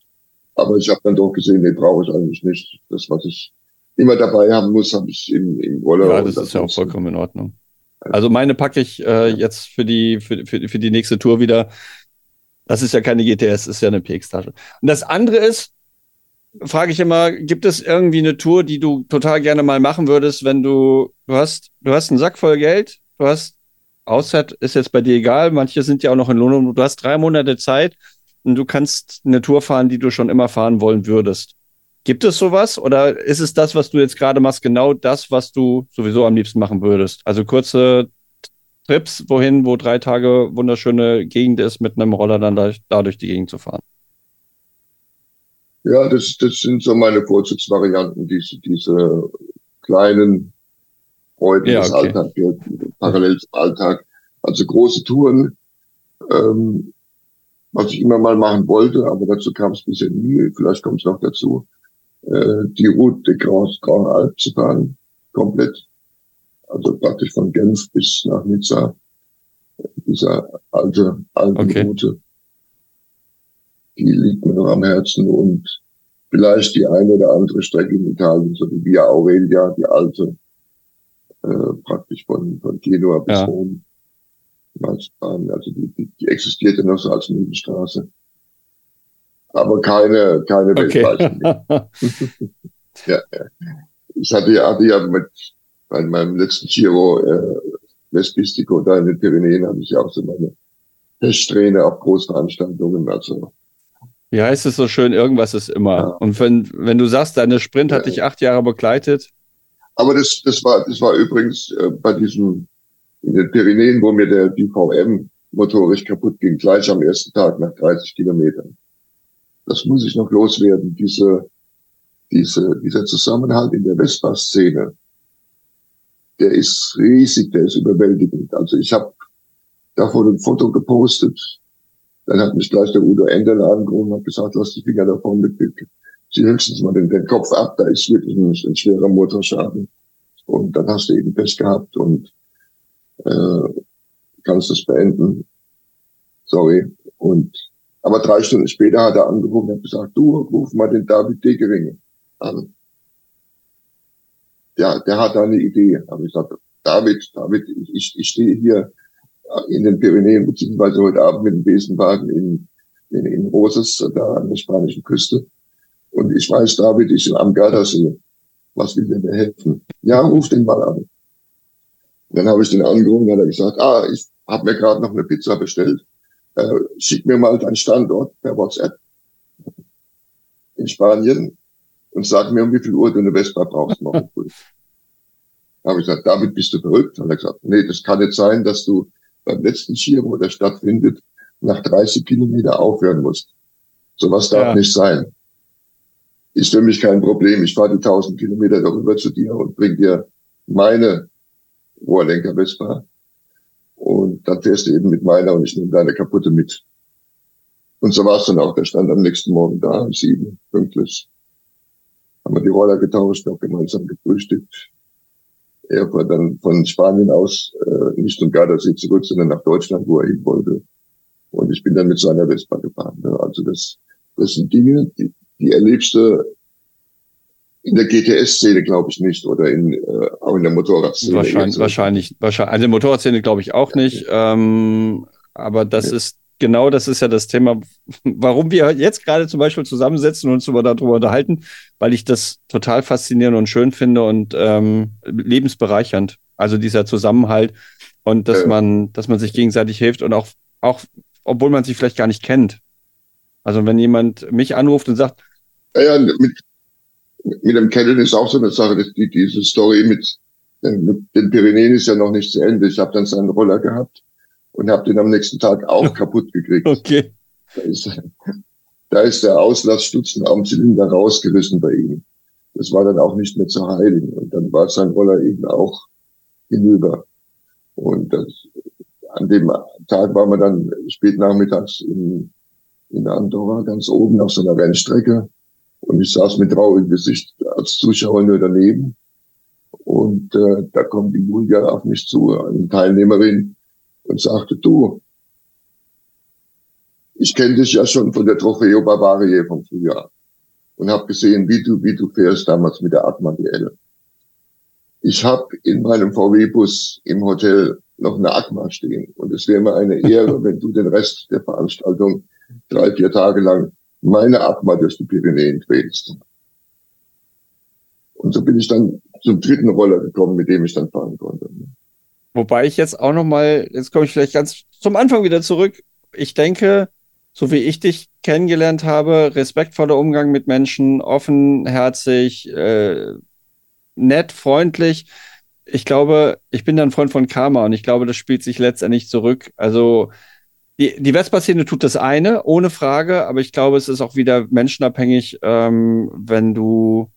Aber ich habe dann doch gesehen, den brauche ich eigentlich nicht. Das, was ich immer dabei haben muss, habe ich im, im Roller. Ja, das ist ja auch vollkommen in Ordnung. Also meine packe ich äh, jetzt für die, für, für, für die nächste Tour wieder. Das ist ja keine GTS, ist ja eine PX-Tasche. Und das andere ist, frage ich immer, gibt es irgendwie eine Tour, die du total gerne mal machen würdest, wenn du, du hast, du hast einen Sack voll Geld, du hast, Auszeit ist jetzt bei dir egal, manche sind ja auch noch in Lohn, du hast drei Monate Zeit und du kannst eine Tour fahren, die du schon immer fahren wollen würdest. Gibt es sowas oder ist es das, was du jetzt gerade machst, genau das, was du sowieso am liebsten machen würdest? Also kurze Trips, wohin, wo drei Tage wunderschöne Gegend ist, mit einem Roller dann da, da durch die Gegend zu fahren. Ja, das, das sind so meine Vorzugsvarianten, diese, diese kleinen Freuden ja, des okay. Alltags, parallel zum Alltag. Also große Touren, ähm, was ich immer mal machen wollte, aber dazu kam es bisher nie. Vielleicht kommt es noch dazu. äh, die Route Grand, Grand Alp zu fahren, komplett. Also praktisch von Genf bis nach Nizza, dieser alte Alpenroute. Okay. Die liegt mir noch am Herzen und vielleicht die eine oder andere Strecke in Italien, so die Via Aurelia, die alte, äh, praktisch von, von Genua bis ja. Rom. Also die, die, die existierte noch so als Nebenstraße aber keine, keine okay. ja, ja. Ich hatte ja, hatte ja mit, bei meinem letzten Giro, äh, Westpistico da in den Pyrenäen, hatte ich ja auch so meine Testtrainer auf Großveranstaltungen, also. Wie heißt es so schön, irgendwas ist immer. Ja. Und wenn, wenn du sagst, deine Sprint hat dich acht Jahre begleitet. Aber das, das war, das war übrigens äh, bei diesem, in den Pyrenäen, wo mir der, die VM motorisch kaputt ging, gleich am ersten Tag nach 30 Kilometern das muss ich noch loswerden, diese, diese, dieser Zusammenhalt in der Vespa-Szene, der ist riesig, der ist überwältigend. Also ich habe davon ein Foto gepostet, dann hat mich gleich der Udo Endel angerufen und hat gesagt, lass die Finger davon mit, sie höchstens mal den, den Kopf ab, da ist wirklich ein, ein schwerer Motorschaden. Und dann hast du eben Pech gehabt und äh, kannst es beenden. Sorry. Und aber drei Stunden später hat er angerufen und hat gesagt, du ruf mal den David Degering an. Ja, der hat da eine Idee. Habe ich gesagt, David, David, ich, ich stehe hier in den Pyrenäen, beziehungsweise heute Abend mit dem Besenwagen in, in, in Roses, da an der spanischen Küste. Und ich weiß, David ist am Gardasee. Was will der mir helfen? Ja, ruf den mal an. dann habe ich den angerufen, dann hat er gesagt, ah, ich habe mir gerade noch eine Pizza bestellt äh, schick mir mal deinen Standort per WhatsApp in Spanien und sag mir, um wie viel Uhr du eine Vespa brauchst morgen früh. habe ich gesagt, David, bist du verrückt? Hat er gesagt, nee, das kann nicht sein, dass du beim letzten Giro, der stattfindet, nach 30 Kilometer aufhören musst. Sowas darf ja. nicht sein. Ist für mich kein Problem. Ich fahre die 1000 Kilometer darüber zu dir und bring dir meine Rohrlenker Vespa und dann fährst du eben mit meiner und ich nehme deine kaputte mit. Und so war es dann auch. Der stand am nächsten Morgen da, um sieben, pünktlich. Haben wir die Roller getauscht, auch gemeinsam gefrühstückt. Er war dann von Spanien aus äh, nicht um Gardasee zurück, sondern nach Deutschland, wo er hin wollte. Und ich bin dann mit seiner Vespa gefahren. Ne? Also das, das sind Dinge, die, die erlebst du in der GTS-Szene glaube ich nicht oder in, äh, auch in der Motorradszene. Wahrscheinlich, wahrscheinlich, wahrscheinlich. Also in der Motorradszene glaube ich auch nicht. Ähm, aber das ja. ist genau das ist ja das Thema, warum wir jetzt gerade zum Beispiel zusammensetzen und uns darüber unterhalten, weil ich das total faszinierend und schön finde und ähm, lebensbereichernd. Also dieser Zusammenhalt und dass ja. man, dass man sich gegenseitig hilft und auch, auch, obwohl man sich vielleicht gar nicht kennt. Also wenn jemand mich anruft und sagt, ja, ja mit, mit dem Kennen ist auch so eine Sache, dass die, diese Story mit, mit den Pyrenäen ist ja noch nicht zu Ende. Ich habe dann seinen Roller gehabt und habe den am nächsten Tag auch kaputt gekriegt. Okay. Da ist, da ist der Auslassstutzen am Zylinder rausgerissen bei ihm. Das war dann auch nicht mehr zu heilen. Und dann war sein Roller eben auch hinüber. Und das, an dem Tag waren wir dann spät nachmittags in, in Andorra ganz oben auf so einer Rennstrecke. Und ich saß mit traurigem Gesicht als Zuschauer nur daneben. Und äh, da kommt die Julia auf mich zu, eine Teilnehmerin, und sagte, du, ich kenne dich ja schon von der Trofeo Bavaria vom Frühjahr und habe gesehen, wie du, wie du fährst damals mit der Atma GL. Ich habe in meinem VW-Bus im Hotel noch eine Atma stehen und es wäre mir eine Ehre, wenn du den Rest der Veranstaltung drei, vier Tage lang meine Atma durch die Pyrenäen quälst. Und so bin ich dann zum dritten Roller gekommen, mit dem ich dann fahren konnte. Wobei ich jetzt auch noch mal, jetzt komme ich vielleicht ganz zum Anfang wieder zurück. Ich denke, so wie ich dich kennengelernt habe, respektvoller Umgang mit Menschen, offenherzig, äh, nett, freundlich. Ich glaube, ich bin dann Freund von Karma und ich glaube, das spielt sich letztendlich zurück. Also die, die Vespa-Szene tut das eine, ohne Frage, aber ich glaube, es ist auch wieder menschenabhängig, ähm, wenn du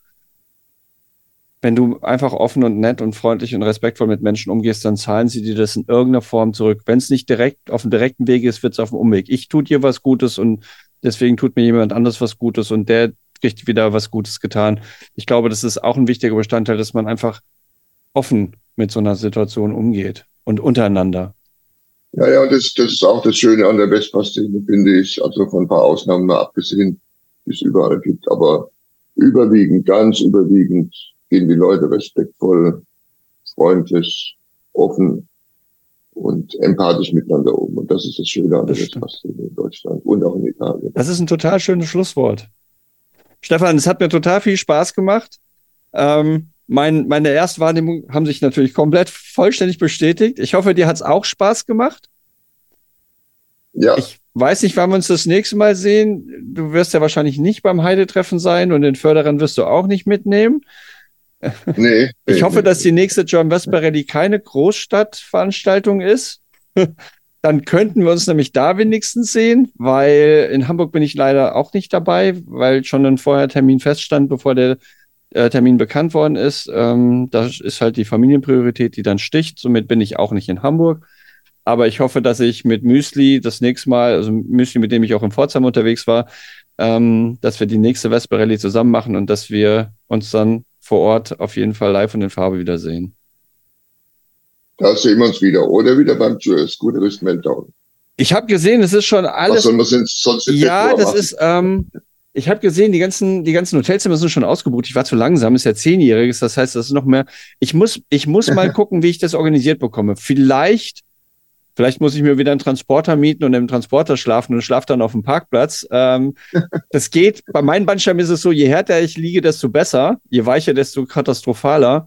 wenn du einfach offen und nett und freundlich und respektvoll mit Menschen umgehst, dann zahlen sie dir das in irgendeiner Form zurück. Wenn es nicht direkt auf dem direkten Weg ist, wird es auf dem Umweg. Ich tue dir was Gutes und deswegen tut mir jemand anderes was Gutes und der kriegt wieder was Gutes getan. Ich glaube, das ist auch ein wichtiger Bestandteil, dass man einfach offen mit so einer Situation umgeht und untereinander. Ja, ja, das, das ist auch das Schöne an der Vespa-Szene, finde ich. Also von ein paar Ausnahmen mal abgesehen, die es überall gibt. Aber überwiegend, ganz überwiegend gehen die Leute respektvoll, freundlich, offen und empathisch miteinander um. Und das ist das Schöne an der Vespa-Szene in Deutschland und auch in Italien. Das ist ein total schönes Schlusswort. Stefan, es hat mir total viel Spaß gemacht. Ähm, mein, meine Erstwahrnehmungen haben sich natürlich komplett vollständig bestätigt. Ich hoffe, dir hat es auch Spaß gemacht. Ja. Ich weiß nicht, wann wir uns das nächste Mal sehen. Du wirst ja wahrscheinlich nicht beim Heidetreffen sein und den Förderern wirst du auch nicht mitnehmen. Nee. Ich hoffe, dass die nächste John Vesper Rally keine Großstadtveranstaltung ist. Dann könnten wir uns nämlich da wenigstens sehen, weil in Hamburg bin ich leider auch nicht dabei, weil schon ein Vorher-Termin feststand, bevor der äh, Termin bekannt worden ist. Ähm, das ist halt die Familienpriorität, die dann sticht. Somit bin ich auch nicht in Hamburg. Aber ich hoffe, dass ich mit Müsli das nächste Mal, also Müsli, mit dem ich auch in Pforzheim unterwegs war, ähm, dass wir die nächste Vespa Rallye zusammen machen und dass wir uns dann vor Ort auf jeden Fall live und in Farbe wiedersehen. Da sehen wir uns wieder. Oder wieder beim Scooterist Meltdown. Ich habe gesehen, es ist schon alles. Was sollen wir sonst Ja, das machen? ist, ähm, ich habe gesehen, die ganzen, die ganzen Hotelzimmer sind schon ausgebucht. Ich war zu langsam, ist ja zehnjähriges, das heißt, das ist noch mehr. Ich muss, ich muss mal gucken, wie ich das organisiert bekomme. Vielleicht, vielleicht muss ich mir wieder einen Transporter mieten und im Transporter schlafen und schlafe dann auf dem Parkplatz. Ähm, das geht. Bei meinen Bandscheiben ist es so, je härter ich liege, desto besser. Je weicher, desto katastrophaler.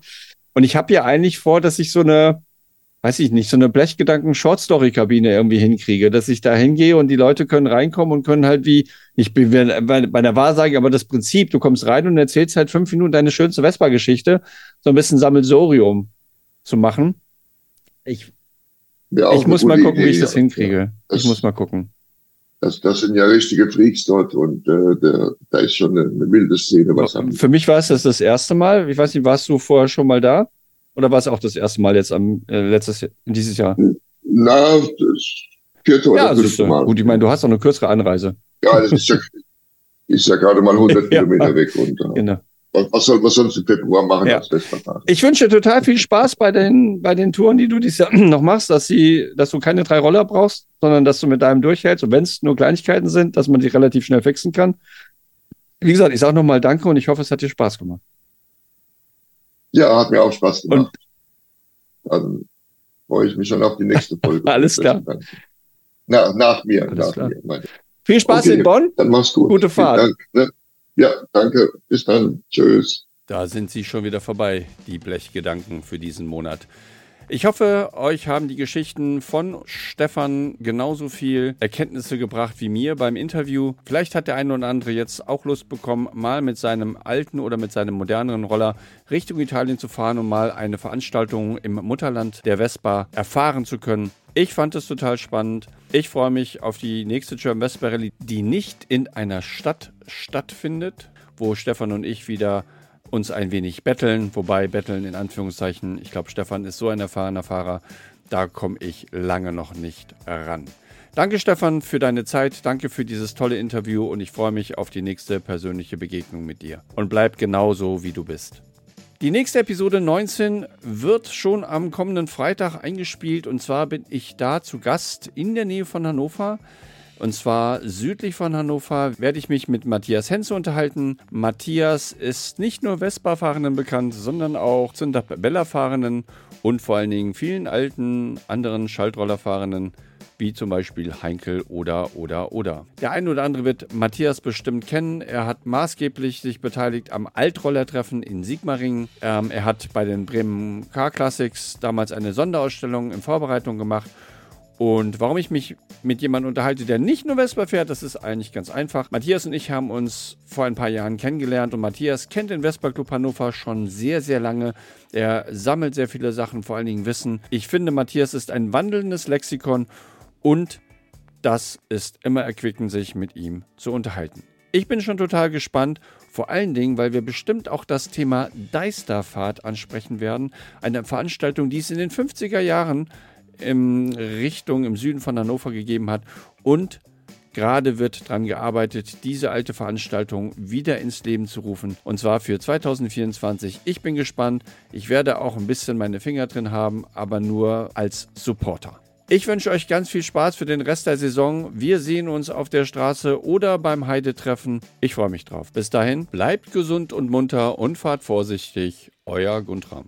Und ich habe ja eigentlich vor, dass ich so eine, weiß ich nicht, so eine Blechgedanken-Short-Story-Kabine irgendwie hinkriege, dass ich da hingehe und die Leute können reinkommen und können halt wie, ich bin bei der Wahrsage, aber das Prinzip, du kommst rein und erzählst halt fünf Minuten deine schönste Vespa-Geschichte, so ein bisschen Sammelsorium zu machen. Ich, ich muss mal gucken, Idee, wie ich das hinkriege. Das, ich muss mal gucken. Das, das sind ja richtige Freaks dort und äh, der, da ist schon eine, eine wilde Szene. Was Für mich war es das das erste Mal. Ich weiß nicht, warst du vorher schon mal da? Oder war es auch das erste Mal jetzt am äh, letztes Jahr, dieses Jahr? Na, das vierte oder ja, fünfte Mal. Gut, ich meine, du hast auch eine kürzere Anreise. Ja, das ist ja, ist ja gerade mal 100 ja. Kilometer weg. Und, äh, genau. Was soll man sonst im Februar machen ja. Ich wünsche dir total viel Spaß bei den, bei den Touren, die du dieses Jahr noch machst, dass, sie, dass du keine drei Roller brauchst, sondern dass du mit deinem durchhältst. Und wenn es nur Kleinigkeiten sind, dass man die relativ schnell fixen kann. Wie gesagt, ich sage nochmal Danke und ich hoffe, es hat dir Spaß gemacht. Ja, hat mir auch Spaß gemacht. Und Dann freue ich mich schon auf die nächste Folge. Alles klar. Na, nach mir. Alles nach klar. mir Viel Spaß okay, in Bonn. Dann mach's gut. Gute Fahrt. Dank, ne? Ja, danke. Bis dann. Tschüss. Da sind sie schon wieder vorbei, die Blechgedanken für diesen Monat. Ich hoffe, euch haben die Geschichten von Stefan genauso viel Erkenntnisse gebracht wie mir beim Interview. Vielleicht hat der eine oder andere jetzt auch Lust bekommen, mal mit seinem alten oder mit seinem moderneren Roller Richtung Italien zu fahren und mal eine Veranstaltung im Mutterland der Vespa erfahren zu können. Ich fand es total spannend. Ich freue mich auf die nächste German Vespa Rallye, die nicht in einer Stadt stattfindet, wo Stefan und ich wieder uns ein wenig betteln, wobei betteln in Anführungszeichen, ich glaube, Stefan ist so ein erfahrener Fahrer, da komme ich lange noch nicht ran. Danke Stefan für deine Zeit, danke für dieses tolle Interview und ich freue mich auf die nächste persönliche Begegnung mit dir. Und bleib genauso, wie du bist. Die nächste Episode 19 wird schon am kommenden Freitag eingespielt und zwar bin ich da zu Gast in der Nähe von Hannover. Und zwar südlich von Hannover werde ich mich mit Matthias Henze unterhalten. Matthias ist nicht nur Vespa-Fahrenden bekannt, sondern auch Zünder-Bella-Fahrenden und vor allen Dingen vielen alten anderen Schaltroller-Fahrenden wie zum Beispiel Heinkel oder oder oder. Der eine oder andere wird Matthias bestimmt kennen. Er hat maßgeblich sich beteiligt am Altrollertreffen in Sigmaringen. Ähm, er hat bei den Bremen Car Classics damals eine Sonderausstellung in Vorbereitung gemacht und warum ich mich mit jemandem unterhalte, der nicht nur Vespa fährt, das ist eigentlich ganz einfach. Matthias und ich haben uns vor ein paar Jahren kennengelernt und Matthias kennt den Vespa Club Hannover schon sehr, sehr lange. Er sammelt sehr viele Sachen, vor allen Dingen Wissen. Ich finde, Matthias ist ein wandelndes Lexikon und das ist immer erquickend, sich mit ihm zu unterhalten. Ich bin schon total gespannt, vor allen Dingen, weil wir bestimmt auch das Thema Deisterfahrt ansprechen werden. Eine Veranstaltung, die es in den 50er Jahren in Richtung im Süden von Hannover gegeben hat und Gerade wird daran gearbeitet, diese alte Veranstaltung wieder ins Leben zu rufen. Und zwar für 2024. Ich bin gespannt. Ich werde auch ein bisschen meine Finger drin haben, aber nur als Supporter. Ich wünsche euch ganz viel Spaß für den Rest der Saison. Wir sehen uns auf der Straße oder beim Heidetreffen. Ich freue mich drauf. Bis dahin, bleibt gesund und munter und fahrt vorsichtig. Euer Guntram.